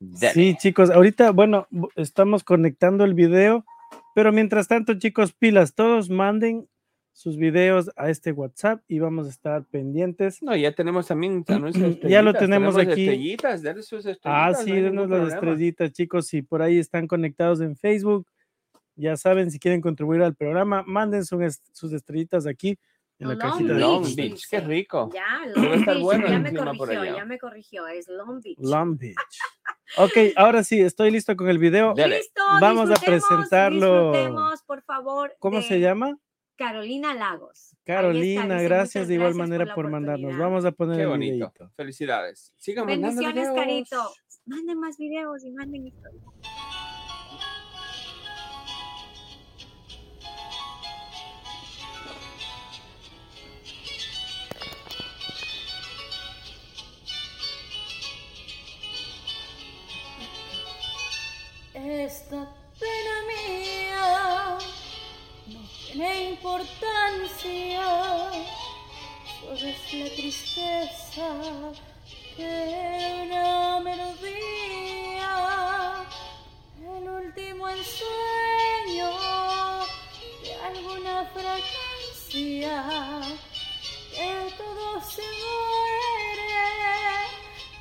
Dale. Sí, chicos, ahorita, bueno, bu- estamos conectando el video, pero mientras tanto, chicos, pilas, todos manden sus videos a este WhatsApp y vamos a estar pendientes. No, ya tenemos también anuncios Ya lo estrellitas, tenemos aquí. Estrellitas, denle sus estrellitas. Ah, sí, denos las problema. estrellitas, chicos, si por ahí están conectados en Facebook, ya saben, si quieren contribuir al programa, manden su est- sus estrellitas aquí en la Long cajita de Long Beach, Beach, qué rico. Ya, Debe Long estar Beach, bueno ya me corrigió, ya me corrigió, es Long Beach. Long Beach. Ok, ahora sí, estoy listo con el video. Dale. Listo, Vamos a presentarlo. disfrutemos, por favor. ¿Cómo de se llama? Carolina Lagos. Carolina, gracias "Muchas de igual gracias manera por, mandarnos. oportunidad". Vamos a poner Qué el bonito. videito. Felicidades. Sigan Bendiciones, videos. Carito. Manden más videos y manden historias. Esta pena mía tiene importancia, solo es la tristeza de una melodía, el último ensueño de alguna fragancia, que todo se muere,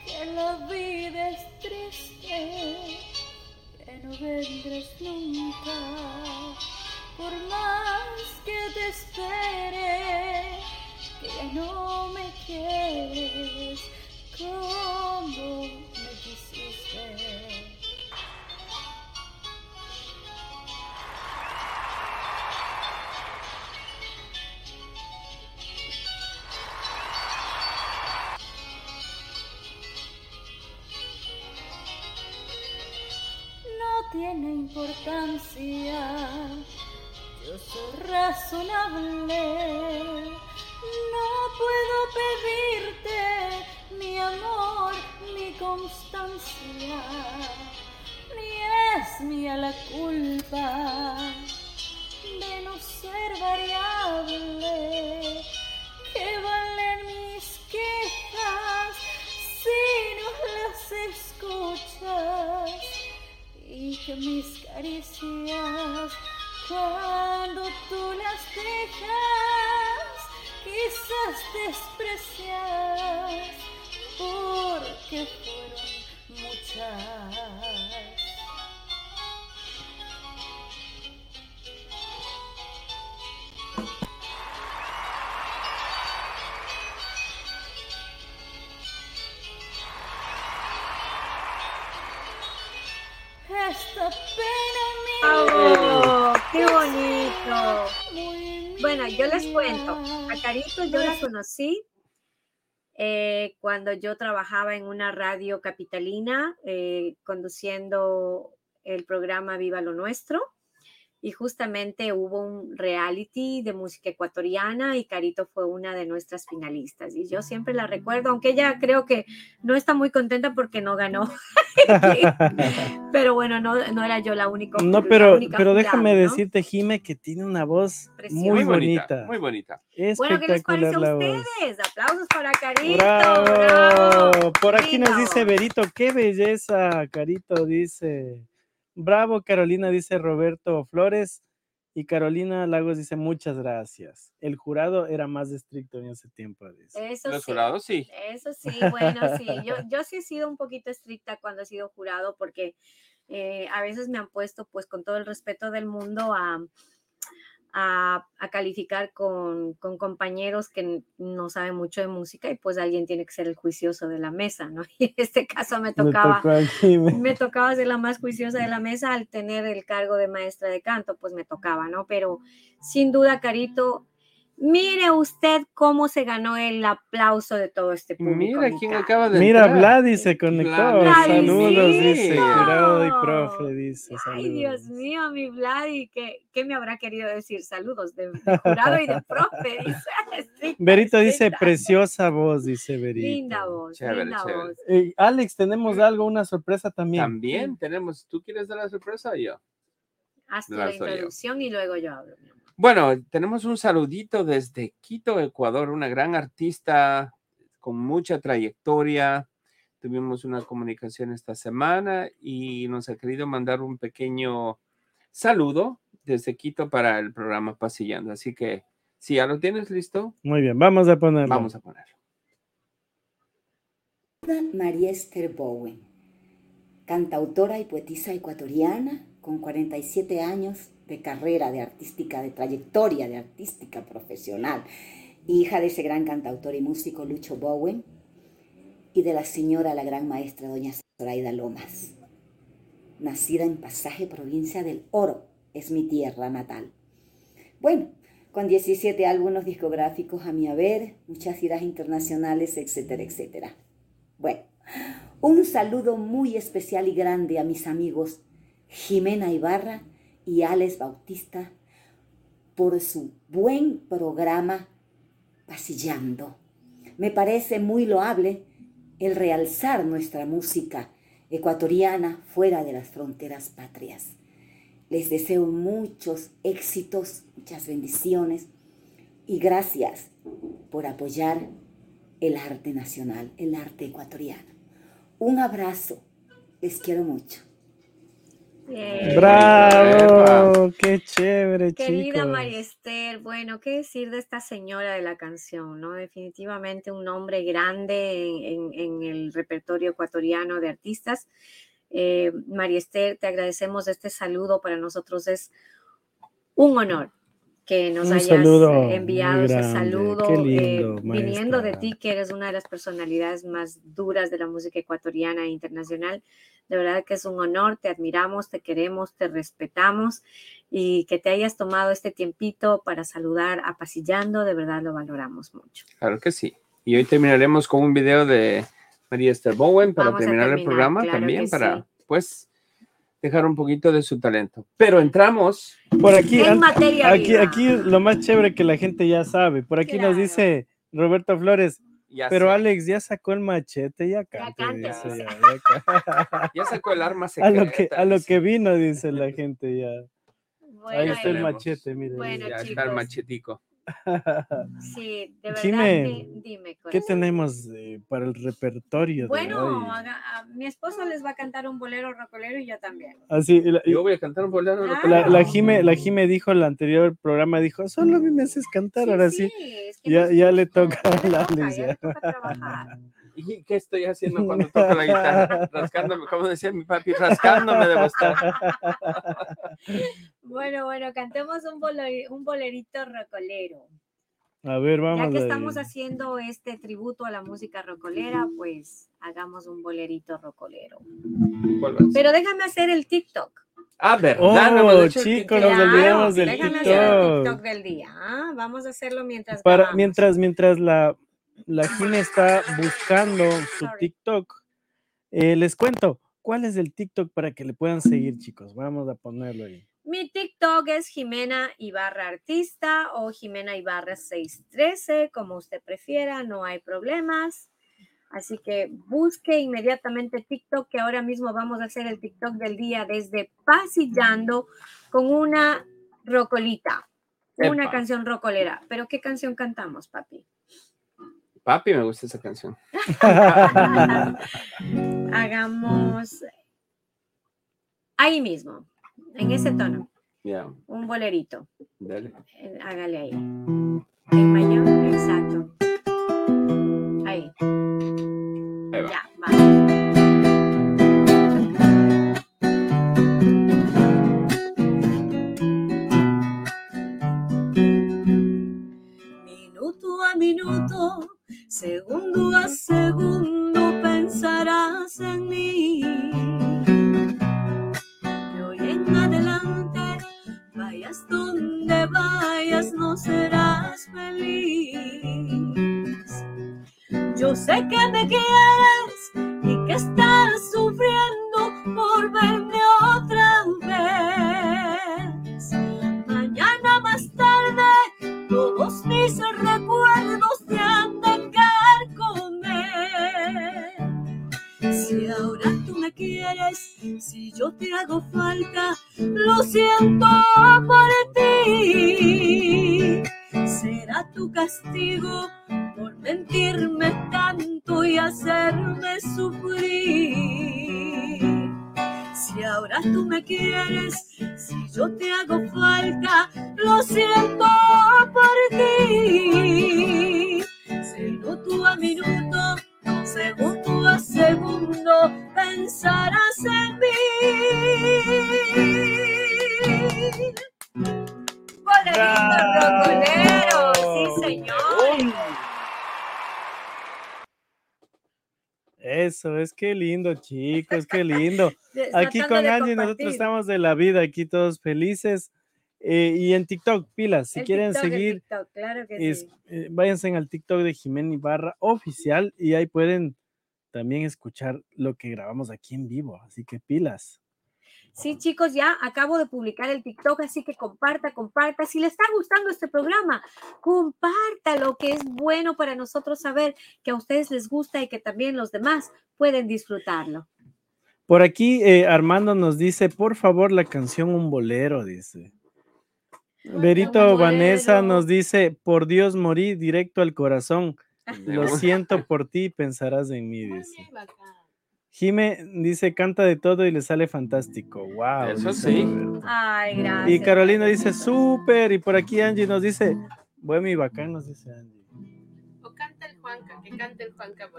que la vida es triste que no vendrás nunca, por más que te espere, que ya no me quieres como me quisiste. No tiene importancia Razonable. No puedo pedirte mi amor, mi constancia. Ni es mía la culpa de no ser variable. Que valen mis quejas si no las escuchas y que mis caricias cuando tú las dejas quizás desprecias porque fueron muchas. Yo les cuento. A Carito yo la conocí eh, cuando yo trabajaba en una radio capitalina eh, conduciendo el programa Viva lo Nuestro. Y justamente hubo un reality de música ecuatoriana y Carito fue una de nuestras finalistas. Y yo siempre la recuerdo, aunque ella creo que no está muy contenta porque no ganó. pero bueno, no, no era yo la única. No, pero, única pero déjame ¿no? decirte, Jime, que tiene una voz Preciosa. muy, bonita, muy bonita. Bueno, ¿qué les parece Espectacular a voz. ustedes? Aplausos para Carito. ¡Bravo! bravo. Por aquí nos dice voz. Berito, qué belleza, Carito dice. Bravo, Carolina, dice Roberto Flores. Y Carolina Lagos dice, muchas gracias. El jurado era más estricto en ese tiempo, dice. Eso Los sí. jurados sí. Eso sí, bueno, sí. Yo, yo sí he sido un poquito estricta cuando he sido jurado porque eh, a veces me han puesto, pues con todo el respeto del mundo, a, a, a calificar con, con compañeros que no saben mucho de música y pues alguien tiene que ser el juicioso de la mesa, ¿no? Y en este caso me Me tocaba... Jime. me tocaba ser la más juiciosa de la mesa al tener el cargo de maestra de canto, pues me tocaba, ¿no? Pero sin duda, Carito, mire usted cómo se ganó el aplauso de todo este público. Mira mi quién acaba de Mira, entrar. Vladi se conectó. Vladi, Saludos, dice. Jurado y profe, dice. Ay, Dios mío, mi Vladi, ¿qué, qué me habrá querido decir? Saludos de, de jurado y de profe, dice. Berito dice, preciosa voz, dice Berito. Linda voz, Chévere, linda chévere. voz. Eh, Alex, tenemos algo, una sorpresa también. También tenemos, ¿tú quieres dar la sorpresa o yo? Haz La la yo. introducción y luego yo hablo. mi amor. Bueno, tenemos un saludito desde Quito, Ecuador, una gran artista con mucha trayectoria. Tuvimos una comunicación esta semana y nos ha querido mandar un pequeño saludo desde Quito para el programa Pasillando. Así que, si ya lo tienes listo, Muy bien, vamos a ponerlo. vamos a ponerlo. María Esther Bowen, cantautora y poetisa ecuatoriana con 47 años de carrera de artística, de trayectoria de artística profesional, hija de ese gran cantautor y músico Lucho Bowen y de la señora, la gran maestra doña Zoraida Lomas. Nacida en Pasaje, provincia del Oro, es mi tierra natal. Bueno, con 17 álbumes discográficos a mi haber, muchas giras internacionales, etcétera, etcétera. Bueno, un saludo muy especial y grande a mis amigos Jimena Ibarra y Alex Bautista por su buen programa Pasillando. Me parece muy loable el realzar nuestra música ecuatoriana fuera de las fronteras patrias. Les deseo muchos éxitos, muchas bendiciones y gracias por apoyar el arte nacional, el arte ecuatoriano. Un abrazo, les quiero mucho. ¡Bravo! ¡Qué chévere, Querida Esther, bueno, ¿qué decir de esta señora de la canción? ¿no? Definitivamente un nombre grande en, en- en el repertorio ecuatoriano de artistas. Eh, María Esther, te agradecemos este saludo. Para nosotros es un honor que nos Un hayas enviado ese saludo, Qué eh, viniendo de ti, que eres una de las personalidades más duras de la música ecuatoriana e internacional. De verdad que es un honor, te admiramos, te queremos, te respetamos y que te hayas tomado este tiempito para saludar a Pasillando, de verdad lo valoramos mucho. Claro que sí. Y hoy terminaremos con un video de María Esther Bowen para terminar el programa claro también, para sí. pues dejar un poquito de su talento. Pero entramos. Por aquí, En materia aquí, viva. aquí lo más chévere que la gente ya sabe. Por aquí nos dice Roberto Flores, Ya, pero sé, Alex ya sacó el machete, ya dice, dice. ya, ya ca- ya sacó el arma a secreta. lo que a lo que vino, dice la gente ya. Bueno, Ahí está el machete, mire. Bueno, Ya está el machetico. Sí, de verdad dime. ¿Qué tenemos eh, para el repertorio? de Bueno, hoy? haga- a- mi esposo les va a cantar un bolero rocolero y yo también. Así, y Yo voy a cantar un bolero. Ah. la, la Jime, la Jime dijo en el anterior programa, dijo, solo a mí me haces cantar, ahora sí. es que Ya- ya le toca a ya le la toca, ¿Y qué estoy haciendo cuando toco la guitarra? Rascándome, como decía mi papi, rascándome debo estar. Bueno, bueno, cantemos un, bole- un bolerito rocolero. A ver, vamos. Ya que estamos haciendo este tributo a la música rocolera, pues hagamos un bolerito rocolero. Pero déjame hacer el TikTok. Ah, verdad. Oh, no chicos, TikTok. nos olvidamos del déjame hacer el TikTok. TikTok del día. ¿ah? Vamos a hacerlo mientras Para, grabamos. mientras, mientras la, la Jime está buscando su. TikTok, eh, les cuento cuál es el TikTok para que le puedan seguir, chicos. Vamos a ponerlo ahí. Mi TikTok es Jimena Ibarra Artista o Jimena Ibarra 613, como usted prefiera, no hay problemas. Así que busque inmediatamente TikTok, que ahora mismo vamos a hacer el TikTok del día desde Pasillando con una rocolita, una canción rocolera. ¿Pero qué canción cantamos, papi? Papi, me gusta esa canción. Hagamos ahí mismo, en ese tono, un bolerito. dale. Eh, Hágale ahí. En mayor, exacto. Minuto segundo a segundo, pensarás en mí. Bolerito rocolero, sí señor. Eso, es que lindo, chicos, qué lindo. Aquí con Angie nosotros estamos de la vida, aquí todos felices. Eh, y en TikTok, pilas, si El quieren TikTok, seguir, TikTok, claro que es- sí. eh, váyanse al TikTok de Jimena Ibarra oficial y ahí pueden también escuchar lo que grabamos aquí en vivo. Así que pilas. Sí, chicos, ya acabo de publicar el TikTok, así que comparta, comparta. Si le está gustando este programa, compártalo, que es bueno para nosotros saber que a ustedes les gusta y que también los demás pueden disfrutarlo. Por aquí eh, Armando nos dice, por favor, la canción Un Bolero, dice. Berito Un Vanessa nos dice, por Dios morí directo al corazón. Lo siento por ti, pensarás en mí, dice. Jime dice, canta de todo y le sale fantástico. Wow. Eso sí. Ay, gracias. Y Carolina dice, súper. Y por aquí Angie nos dice, bueno y bacán, nos dice Angie. O canta el Juanca, que cante el Juanca.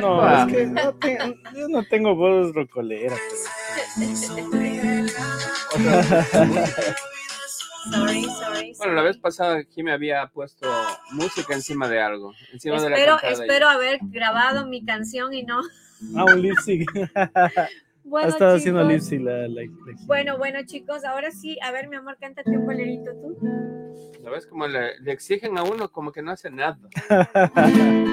No, es que no te- yo no tengo voz rocolera. Sorry, sorry. Bueno, la vez pasada aquí me había puesto música encima de algo. Encima de la Espero, espero haber grabado mi canción y no. Ah, un lip sync. Bueno, ha estado haciendo chicos. lip sync la, la- la. Bueno, bueno, chicos, ahora sí, a ver, mi amor, cántate un bolerito tú. ¿La ves como le, le exigen a uno como que no hace nada?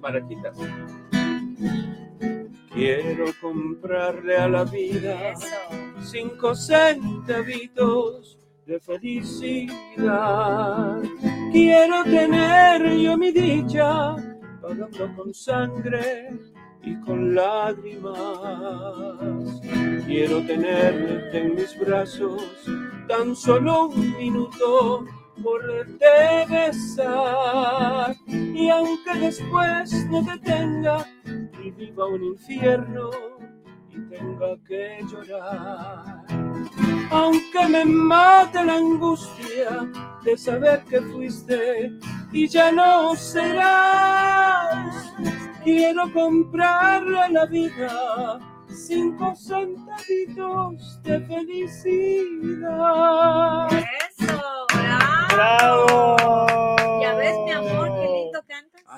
maraquitas. Quiero comprarle a la vida cinco centavitos de felicidad. Quiero tener yo mi dicha pagando con sangre y con lágrimas. Quiero tenerte en mis brazos tan solo un minuto poderte besar y aunque después no te tenga y viva un infierno y tenga que llorar aunque me mate la angustia de saber que fuiste y ya no serás quiero comprarle la vida cinco centavitos de felicidad Eso, bravo. ¡Bravo!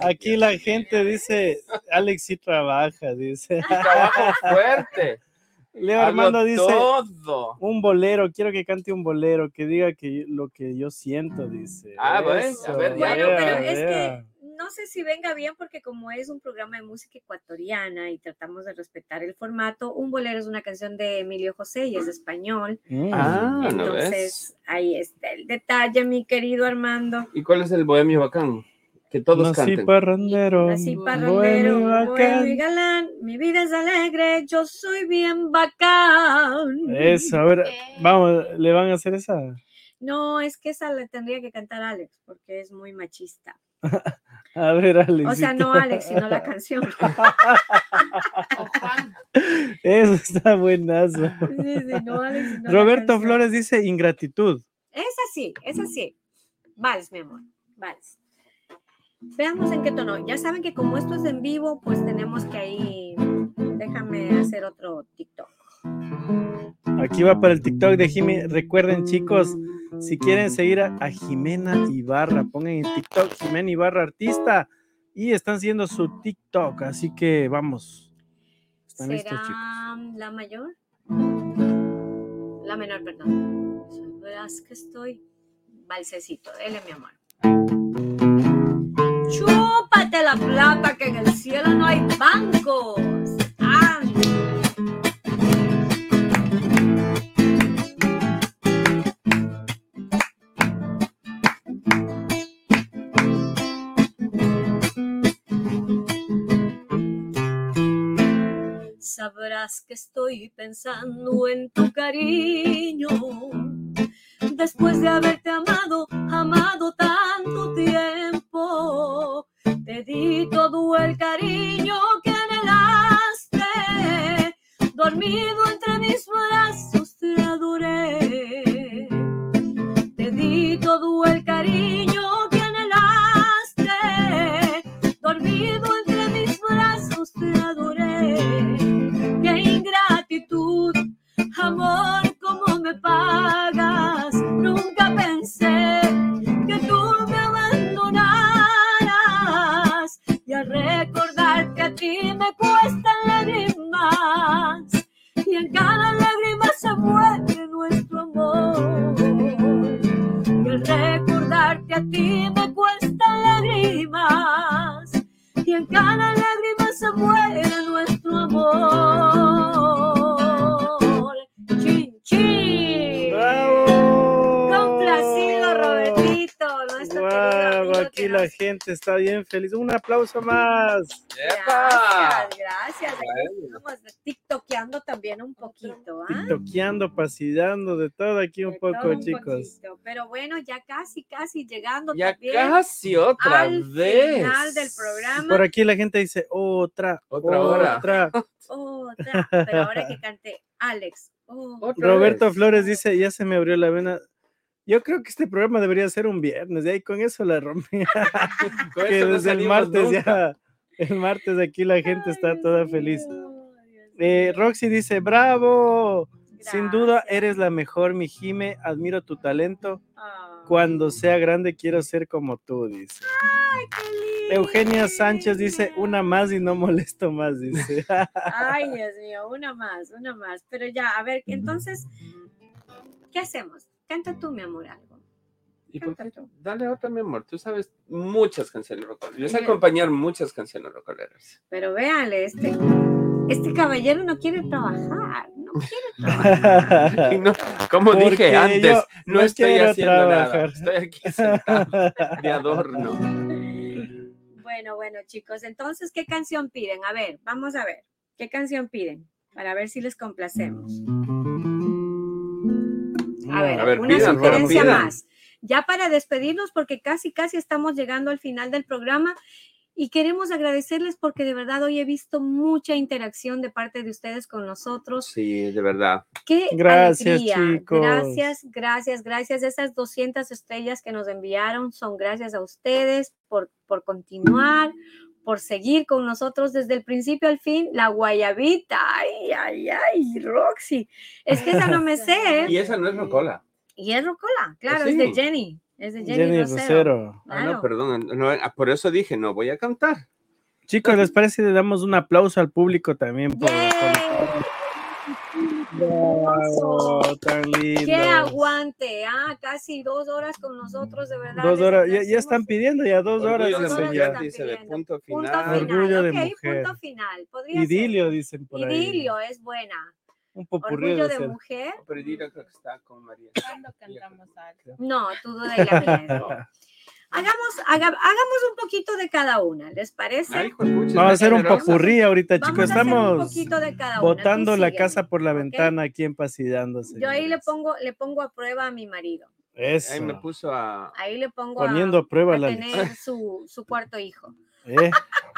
Aquí la gente dice, Alex sí trabaja, dice. trabajo fuerte Leo Armando dice, todo un bolero, quiero que cante un bolero, que diga que lo que yo siento, dice. Ah, bueno, a ver. Bueno, pero es que no sé si venga bien porque como es un programa de música ecuatoriana y tratamos de respetar el formato, un bolero es una canción de Emilio José y es español. Mm. ah ¿no ves? Entonces, ahí está el detalle, mi querido Armando. ¿Y cuál es el bohemio bacán? Que todos Nací canten. parrandero. Bohemio parrandero, bohemio y galán, mi vida es alegre, yo soy bien bacán. Eso, a ver, Eh. vamos, ¿le van a hacer esa? No, es que esa le tendría que cantar Alex porque es muy machista. A ver, Alex. O sea, no Alex, sino la canción. Eso está buenazo. Sí, sí, no Alex, sino la Roberto. Flores dice ingratitud. Es así, es así. Vals, mi amor, vals. Veamos en qué tono. Ya saben que como esto es en vivo, pues tenemos que ahí. Déjame hacer otro TikTok. Aquí va para el TikTok de Jimmy. Recuerden, chicos, si quieren seguir a, a Jimena Ibarra, pongan en TikTok Jimena Ibarra Artista y están siguiendo su TikTok. Así que vamos. ¿Están listos, chicos? ¿Será la mayor? La menor, perdón. Verás que estoy. Valsecito, dele, mi amor. La plata que en el cielo no hay bancos. Sabrás que estoy pensando en tu cariño. Después de haberte amado, amado tanto tiempo, te di todo el cariño que anhelaste. Dormido entre mis brazos te adoré. Está bien feliz. Un aplauso más. Gracias, gracias. Aquí estamos tiktokeando también un poquito, ¿ah? TikTokeando, paseando, de todo aquí un De poco, un chicos. poquito. Pero bueno, ya casi, casi llegando Ya también casi otra al vez. final del programa. Por aquí la gente dice otra, Otra hora. otra. Otra, pero ahora que cante Alex. Oh, Roberto vez. Flores dice, ya se me abrió la vena. Yo creo que este programa debería ser un viernes, y ahí con eso la rompí. Con que no desde el martes nunca. ya, el martes aquí la gente Ay, está Dios toda feliz. Dios Eh. Roxy dice, bravo, sin duda eres la mejor, mi Jime, admiro tu talento. Cuando sea grande quiero ser como tú, dice. ay, qué lindo. Eugenia Sánchez dice, una más y no molesto más, dice. Ay, Dios mío, una más, una más. Pero ya, a ver, entonces, ¿qué hacemos? Canta tú, mi amor, algo. ¿Y por qué? Dale otra, mi amor. Tú sabes muchas canciones rocoleras. Yo sé acompañar muchas canciones rocoleras. Pero véanle, este, este caballero no quiere trabajar, no quiere trabajar. No, como Porque dije antes, no, no estoy haciendo nada. trabajar. Estoy aquí sentado de adorno. Bueno, bueno, chicos, entonces, ¿qué canción piden? A ver, vamos a ver, ¿qué canción piden? Para ver si les complacemos. A ver, A ver, una pidan, sugerencia pidan. más. Ya para despedirnos, porque casi, casi estamos llegando al final del programa y queremos agradecerles porque de verdad hoy he visto mucha interacción de parte de ustedes con nosotros. Sí, de verdad. Qué Gracias, alegría. chicos. Gracias, gracias, gracias. Esas 200 estrellas que nos enviaron son gracias a ustedes por, por continuar, por seguir con nosotros desde el principio al fin. La guayabita, ay, ay, ay, Roxy. Es que esa no me sé. Y ¿eh? esa no es rocola. Y es Rocola, claro, Sí. es de Jenny. Es de Jenny, Jenny Rosero. Rosero. Ah, no, perdón. no, ah, por eso dije, no voy a cantar. Chicos, ¿les parece si le damos un aplauso al público también? Por, ¡Yay! Wow, tan lindo. ¡Qué aguante! Ah, casi dos horas con nosotros, de verdad. Dos horas, ya, están pidiendo ya dos horas. De Dos dice de pidiendo. punto Punto final. final. Orgullo de mujer. punto final. Podría ser. Idilio, dicen por ahí. Idilio es buena. Un popurrí Orgullo de mujer. Pero Idilio creo que está con María. ¿Cuándo cantamos algo? No, tú de la mía. Hagamos, haga- hagamos un poquito de cada una, ¿les parece? Ay, Vamos a hacer un popurrí ahorita, chicos. a Estamos botando la casa por la ventana aquí en Pasidándose. Yo ahí le pongo, le pongo a prueba a mi marido. Eso. Ahí me puso a. Ahí le pongo a- Poniendo a prueba a la tener su, su cuarto hijo. Eh,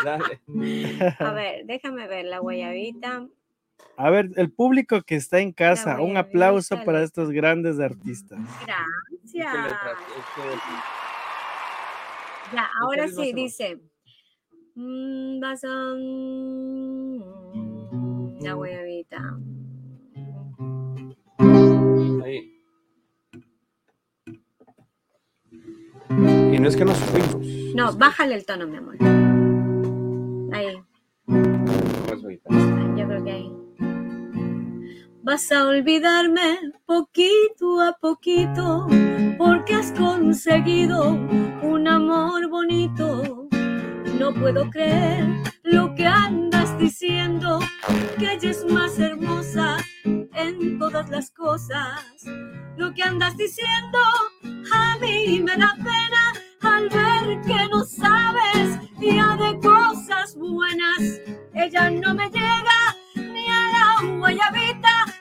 Dale. A ver, déjame ver la guayabita. A ver, el público que está en casa, un aplauso para estos grandes artistas. ¿Y qué Gracias. Ya, ahora sí, dice. mm, vas a- mm, La guayabita. Ahí. Y no es que nos fuimos. No, bájale el tono, mi amor. Ahí, yo creo que ahí. Vas a olvidarme poquito a poquito, porque has conseguido un amor bonito. No puedo creer lo que andas diciendo, que ella es más hermosa en todas las cosas. Lo que andas diciendo a mí me da pena al ver que no sabes ya de cosas buenas. Ella no me llega ni a la guayabita de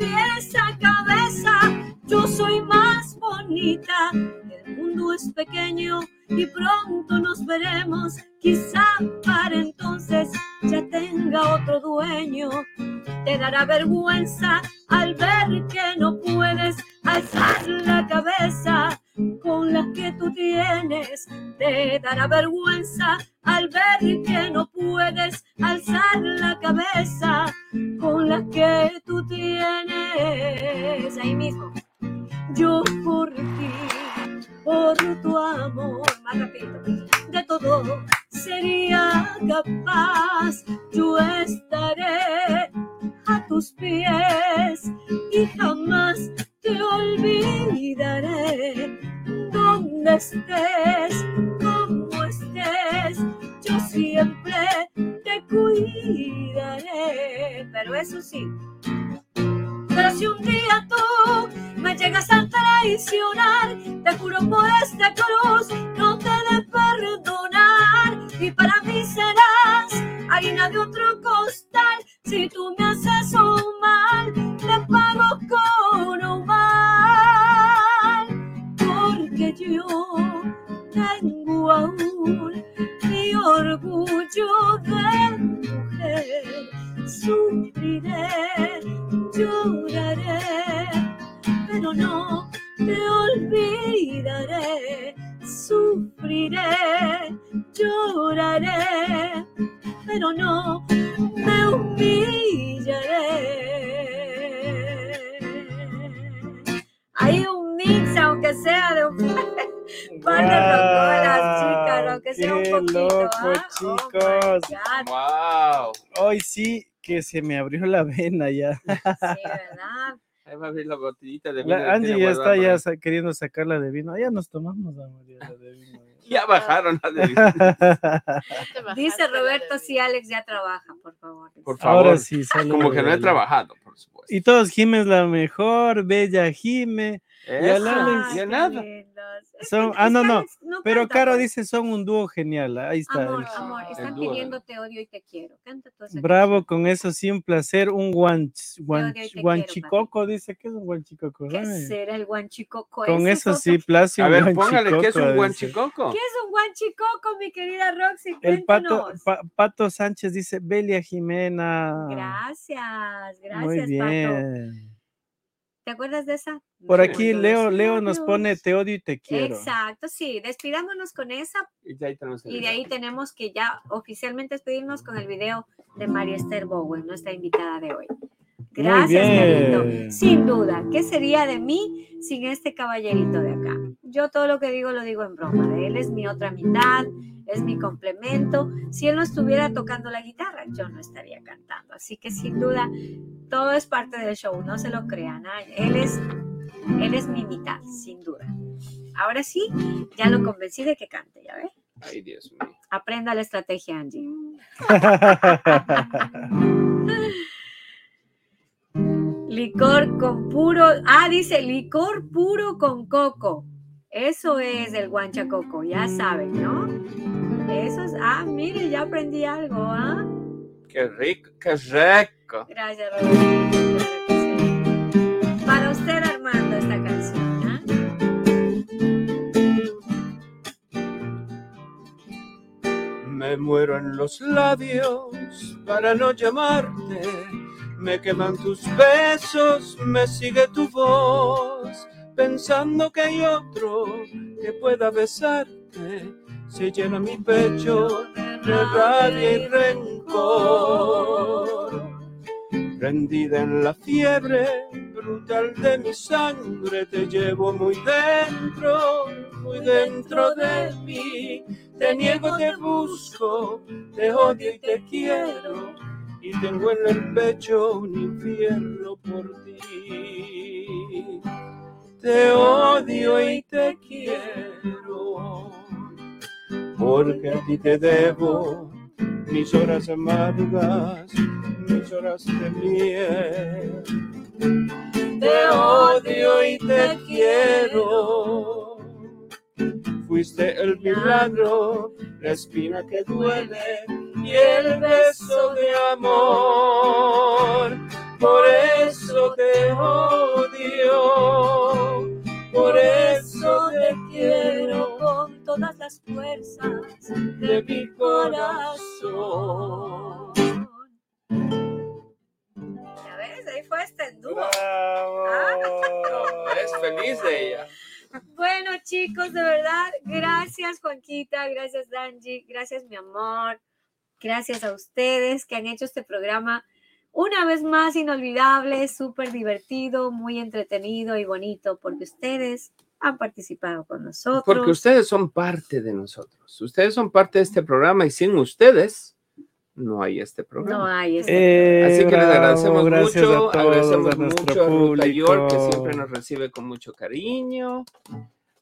pies cabeza. Yo soy más bonita. El mundo es pequeño y pronto nos veremos. Quizá para entonces ya tenga otro dueño. Te dará vergüenza al ver que no puedes alzar la cabeza con la que tú tienes. Te dará vergüenza al ver que no puedes alzar la cabeza con la que tú tienes. Ahí mismo. Yo por ti, por tu amor, más rapidito, de todo sería capaz. Yo estaré a tus pies y jamás te olvidaré. Donde estés, como estés, yo siempre te cuidaré. Pero eso sí, pero si un día tú me llegas a traicionar, por esta cruz, no te de perdonar. Y para mí serás harina de otro costal. Si tú Oh chicos. Wow. Hoy sí que se me abrió la vena ya. Sí, ¿verdad? Ahí va a abrir la botellita de vino. La Angie ya está ya sa- queriendo sacarla de vino. Ya nos tomamos la María la de vino. Ya bajaron la de vino. Dice Roberto si Alex ya trabaja, por favor. Por favor. Ahora sí, Como que no he trabajado, por supuesto. Y todos Jime es la mejor, Bella Jime. Qué lindos. Es Son- ah, no, no, Pero canta, Caro pues. dice son un dúo genial. Ahí está. Amor, el- amor, están dúo, pidiendo ¿no? te odio y te quiero. Canta Bravo, canción. con eso sí un placer. Un guanchicoco, dice que es un guanchicoco. ¿Qué será el guanchicoco? Con eso es sí, Placio. A ver, póngale que es un guanchicoco. ¿Qué es un guanchicoco, mi querida Roxy? El pato, Pato Sánchez dice Belia Jimena. Gracias, gracias, Muy Pato. ¿Te acuerdas de esa? Por Me aquí Leo, Leo nos pone te odio y te quiero. Exacto, sí. Despidámonos con esa Y de ahí tenemos y de video. ahí tenemos que ya oficialmente despedirnos con el video de María Esther Bowen, nuestra invitada de hoy. Gracias, querido. bien. Sin duda, ¿qué sería de mí sin este caballerito de acá? Yo todo lo que digo lo digo en broma. Él es mi otra mitad, es mi complemento. Si él no estuviera tocando la guitarra, yo no estaría cantando. Así que sin duda, todo es parte del show, no se lo crean. ¿ah? Él es, él es mi mitad, sin duda. Ahora sí, ya lo convencí de que cante, ¿ya ves? Ay, Dios mío. Aprenda la estrategia, Angie. Licor con puro. Ah, dice licor puro con coco. Eso es el guanchacoco, ya saben, ¿no? Eso es. Ah, mire, ya aprendí algo, ¿ah? Qué rico, qué rico. Gracias, Roberto. Para usted, Armando, esta canción, ¿ah? Me muero en los labios para no llamarte. Me queman tus besos, me sigue tu voz. Pensando que hay otro que pueda besarte. Se llena mi pecho de rabia y rencor. Prendida en la fiebre brutal de mi sangre, te llevo muy dentro, muy dentro de mí. Te niego, te busco, te odio y te quiero. Y tengo en el pecho un infierno por ti. Te odio y te quiero. Porque a ti te debo mis horas amargas, mis horas de miel. Te odio y te quiero. Fuiste el milagro, la espina que duele y el beso de amor. Por eso te odio, por eso te quiero con todas las fuerzas de mi corazón. Ya ves, ahí fue este dúo. Es feliz de ella. Bueno, chicos, de verdad, gracias, Juanquita, gracias, Danji, gracias, mi amor. Gracias a ustedes que han hecho este programa una vez más inolvidable, súper divertido, muy entretenido y bonito, porque ustedes han participado con nosotros. Porque ustedes son parte de nosotros. Ustedes son parte de este programa y sin ustedes no hay este no programa. hay este Eh, Así que les agradecemos mucho, a todos, agradecemos a mucho a Ruta York, que siempre nos recibe con mucho cariño.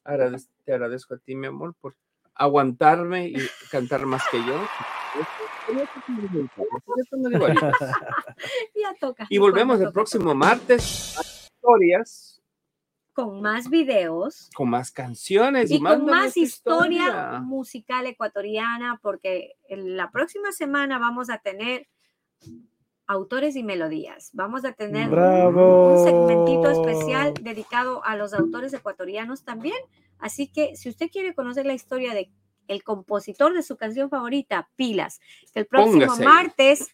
Agradec- te agradezco a ti, mi amor, por aguantarme y cantar más que yo. Ya toca. Y volvemos el toca, próximo martes a historias Con más videos con más canciones y, y con más nuestra historia musical ecuatoriana, porque en la próxima semana vamos a tener autores y melodías. Vamos a tener Bravo. un segmentito especial dedicado a los autores ecuatorianos también. Así que si usted quiere conocer la historia de el compositor de su canción favorita, Pilas, que el próximo Póngase. martes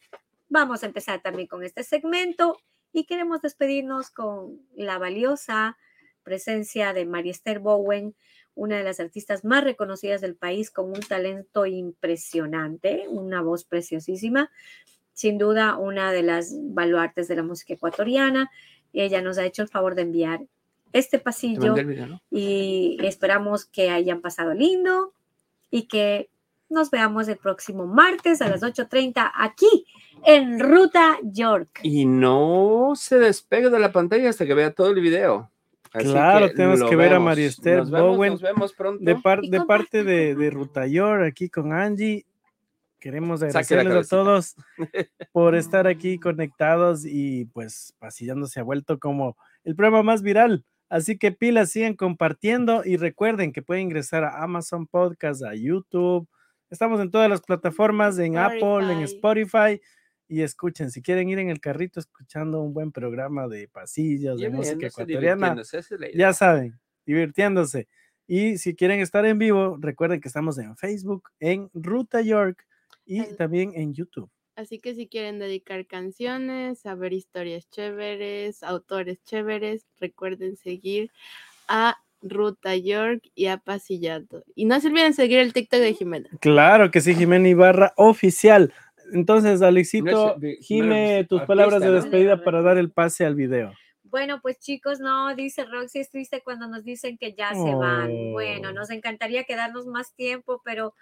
vamos a empezar también con este segmento y queremos despedirnos con la valiosa presencia de María Esther Bowen, una de las artistas más reconocidas del país con un talento impresionante, una voz preciosísima, sin duda una de las baluartes de la música ecuatoriana. Y ella nos ha hecho el favor de enviar este Te pasillo y esperamos que hayan pasado lindo y que nos veamos el próximo martes a las 8.30 aquí en Ruta York. Y no se despegue de la pantalla hasta que vea todo el video. Así Claro, tenemos que ver a. María Esther Nos vemos, Bowen. Nos vemos pronto. De, par- parte de, de Rutayor, aquí con Angie, queremos agradecerles a todos por estar aquí conectados y pues Pasillando se ha vuelto como el programa más viral. Así que pilas, sigan compartiendo y recuerden que pueden ingresar a Amazon Podcast, a YouTube. Estamos en todas las plataformas, en Apple, en Spotify. Y escuchen, si quieren ir en el carrito escuchando un buen programa de pasillos, de música ecuatoriana, ya saben, divirtiéndose. Y si quieren estar en vivo, recuerden que estamos en Facebook, en Ruta York y también en YouTube. Así que si quieren dedicar canciones, saber historias chéveres, autores chéveres, recuerden seguir a Ruta York y a Pasillando. Y no se olviden seguir el TikTok de Jimena. Claro que sí, Jimena Ibarra oficial. Entonces, Alexito, Jime, tus palabras de despedida para dar el pase al video. Bueno, pues chicos, no, dice Roxy, es triste cuando nos dicen que ya se van. Bueno, Oh. nos encantaría quedarnos más tiempo, pero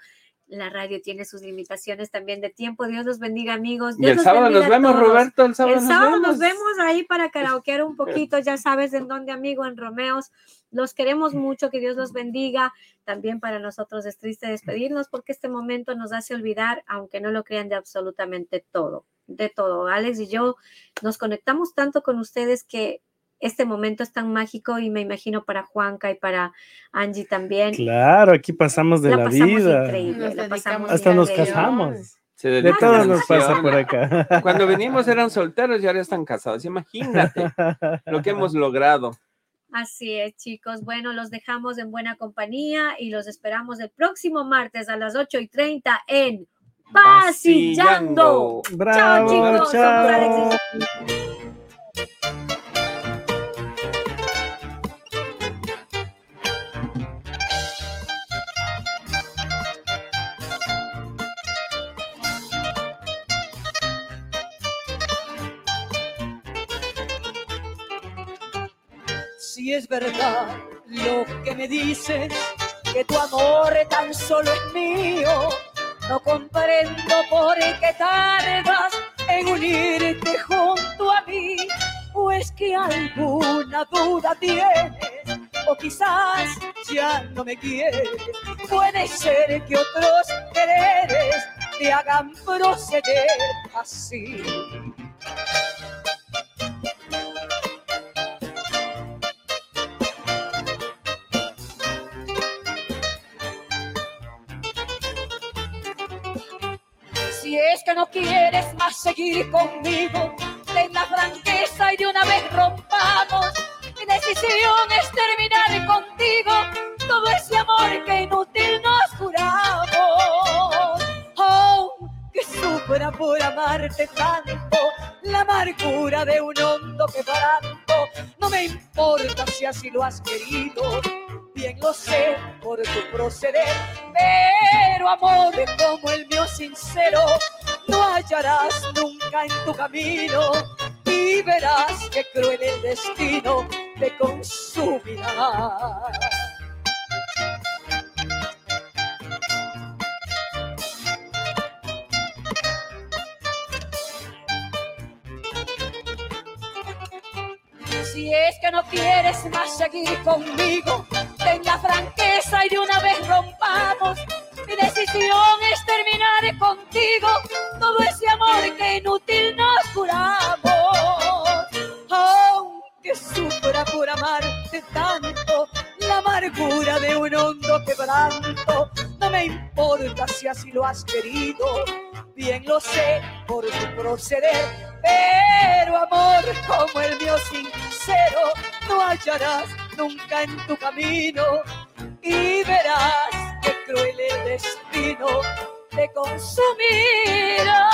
la radio tiene sus limitaciones también de tiempo. Dios los bendiga, amigos. Y el los sábado nos vemos, todos. Roberto. El sábado, El sábado nos nos vemos ahí para karaokear un poquito, ya sabes en dónde, amigo, en Romeos. Los queremos mucho, que Dios los bendiga. También para nosotros es triste despedirnos porque este momento nos hace olvidar, aunque no lo crean, de absolutamente todo, de todo. Alex y yo nos conectamos tanto con ustedes que este momento es tan mágico y me imagino para Juanca y para Angie también. Claro, aquí pasamos de la, la pasamos vida. increíble, Nos la pasamos dedicamos Hasta nos casamos. Se De a nos pasa por acá. Cuando venimos eran solteros y ahora están casados. Imagínate lo que hemos logrado. Así es, chicos. Bueno, los dejamos en buena compañía y los esperamos el próximo martes a las 8 y 30 en Pasillando. Bravo, chicos, chao. Es verdad lo que me dices, que tu amor tan solo es mío, no comprendo por qué tardas en unirte junto a mí, o es que alguna duda tienes, o quizás ya no me quieres. Puede ser que otros quereres te hagan proceder así. Quieres más seguir conmigo, ten la franqueza y de una vez rompamos. Mi decisión es terminar contigo todo ese amor que inútil nos juramos. Oh, que sufra por amarte tanto, la amargura de un hondo quebranto. No me importa si así lo has querido, bien lo sé por tu proceder, pero amor como el mío sincero no hallarás nunca en tu camino y verás que cruel el destino te consumirá. Si es que no quieres más seguir conmigo, ten la franqueza y de una vez rompamos. Mi decisión es terminar contigo. Todo ese amor que inútil nos juramos. Aunque sufra por amarte tanto, la amargura de un hondo quebranto, no me importa si así lo has querido, bien lo sé por tu proceder, pero amor como el mío sincero no hallarás nunca en tu camino. Y verás que cruel el destino te consumirá.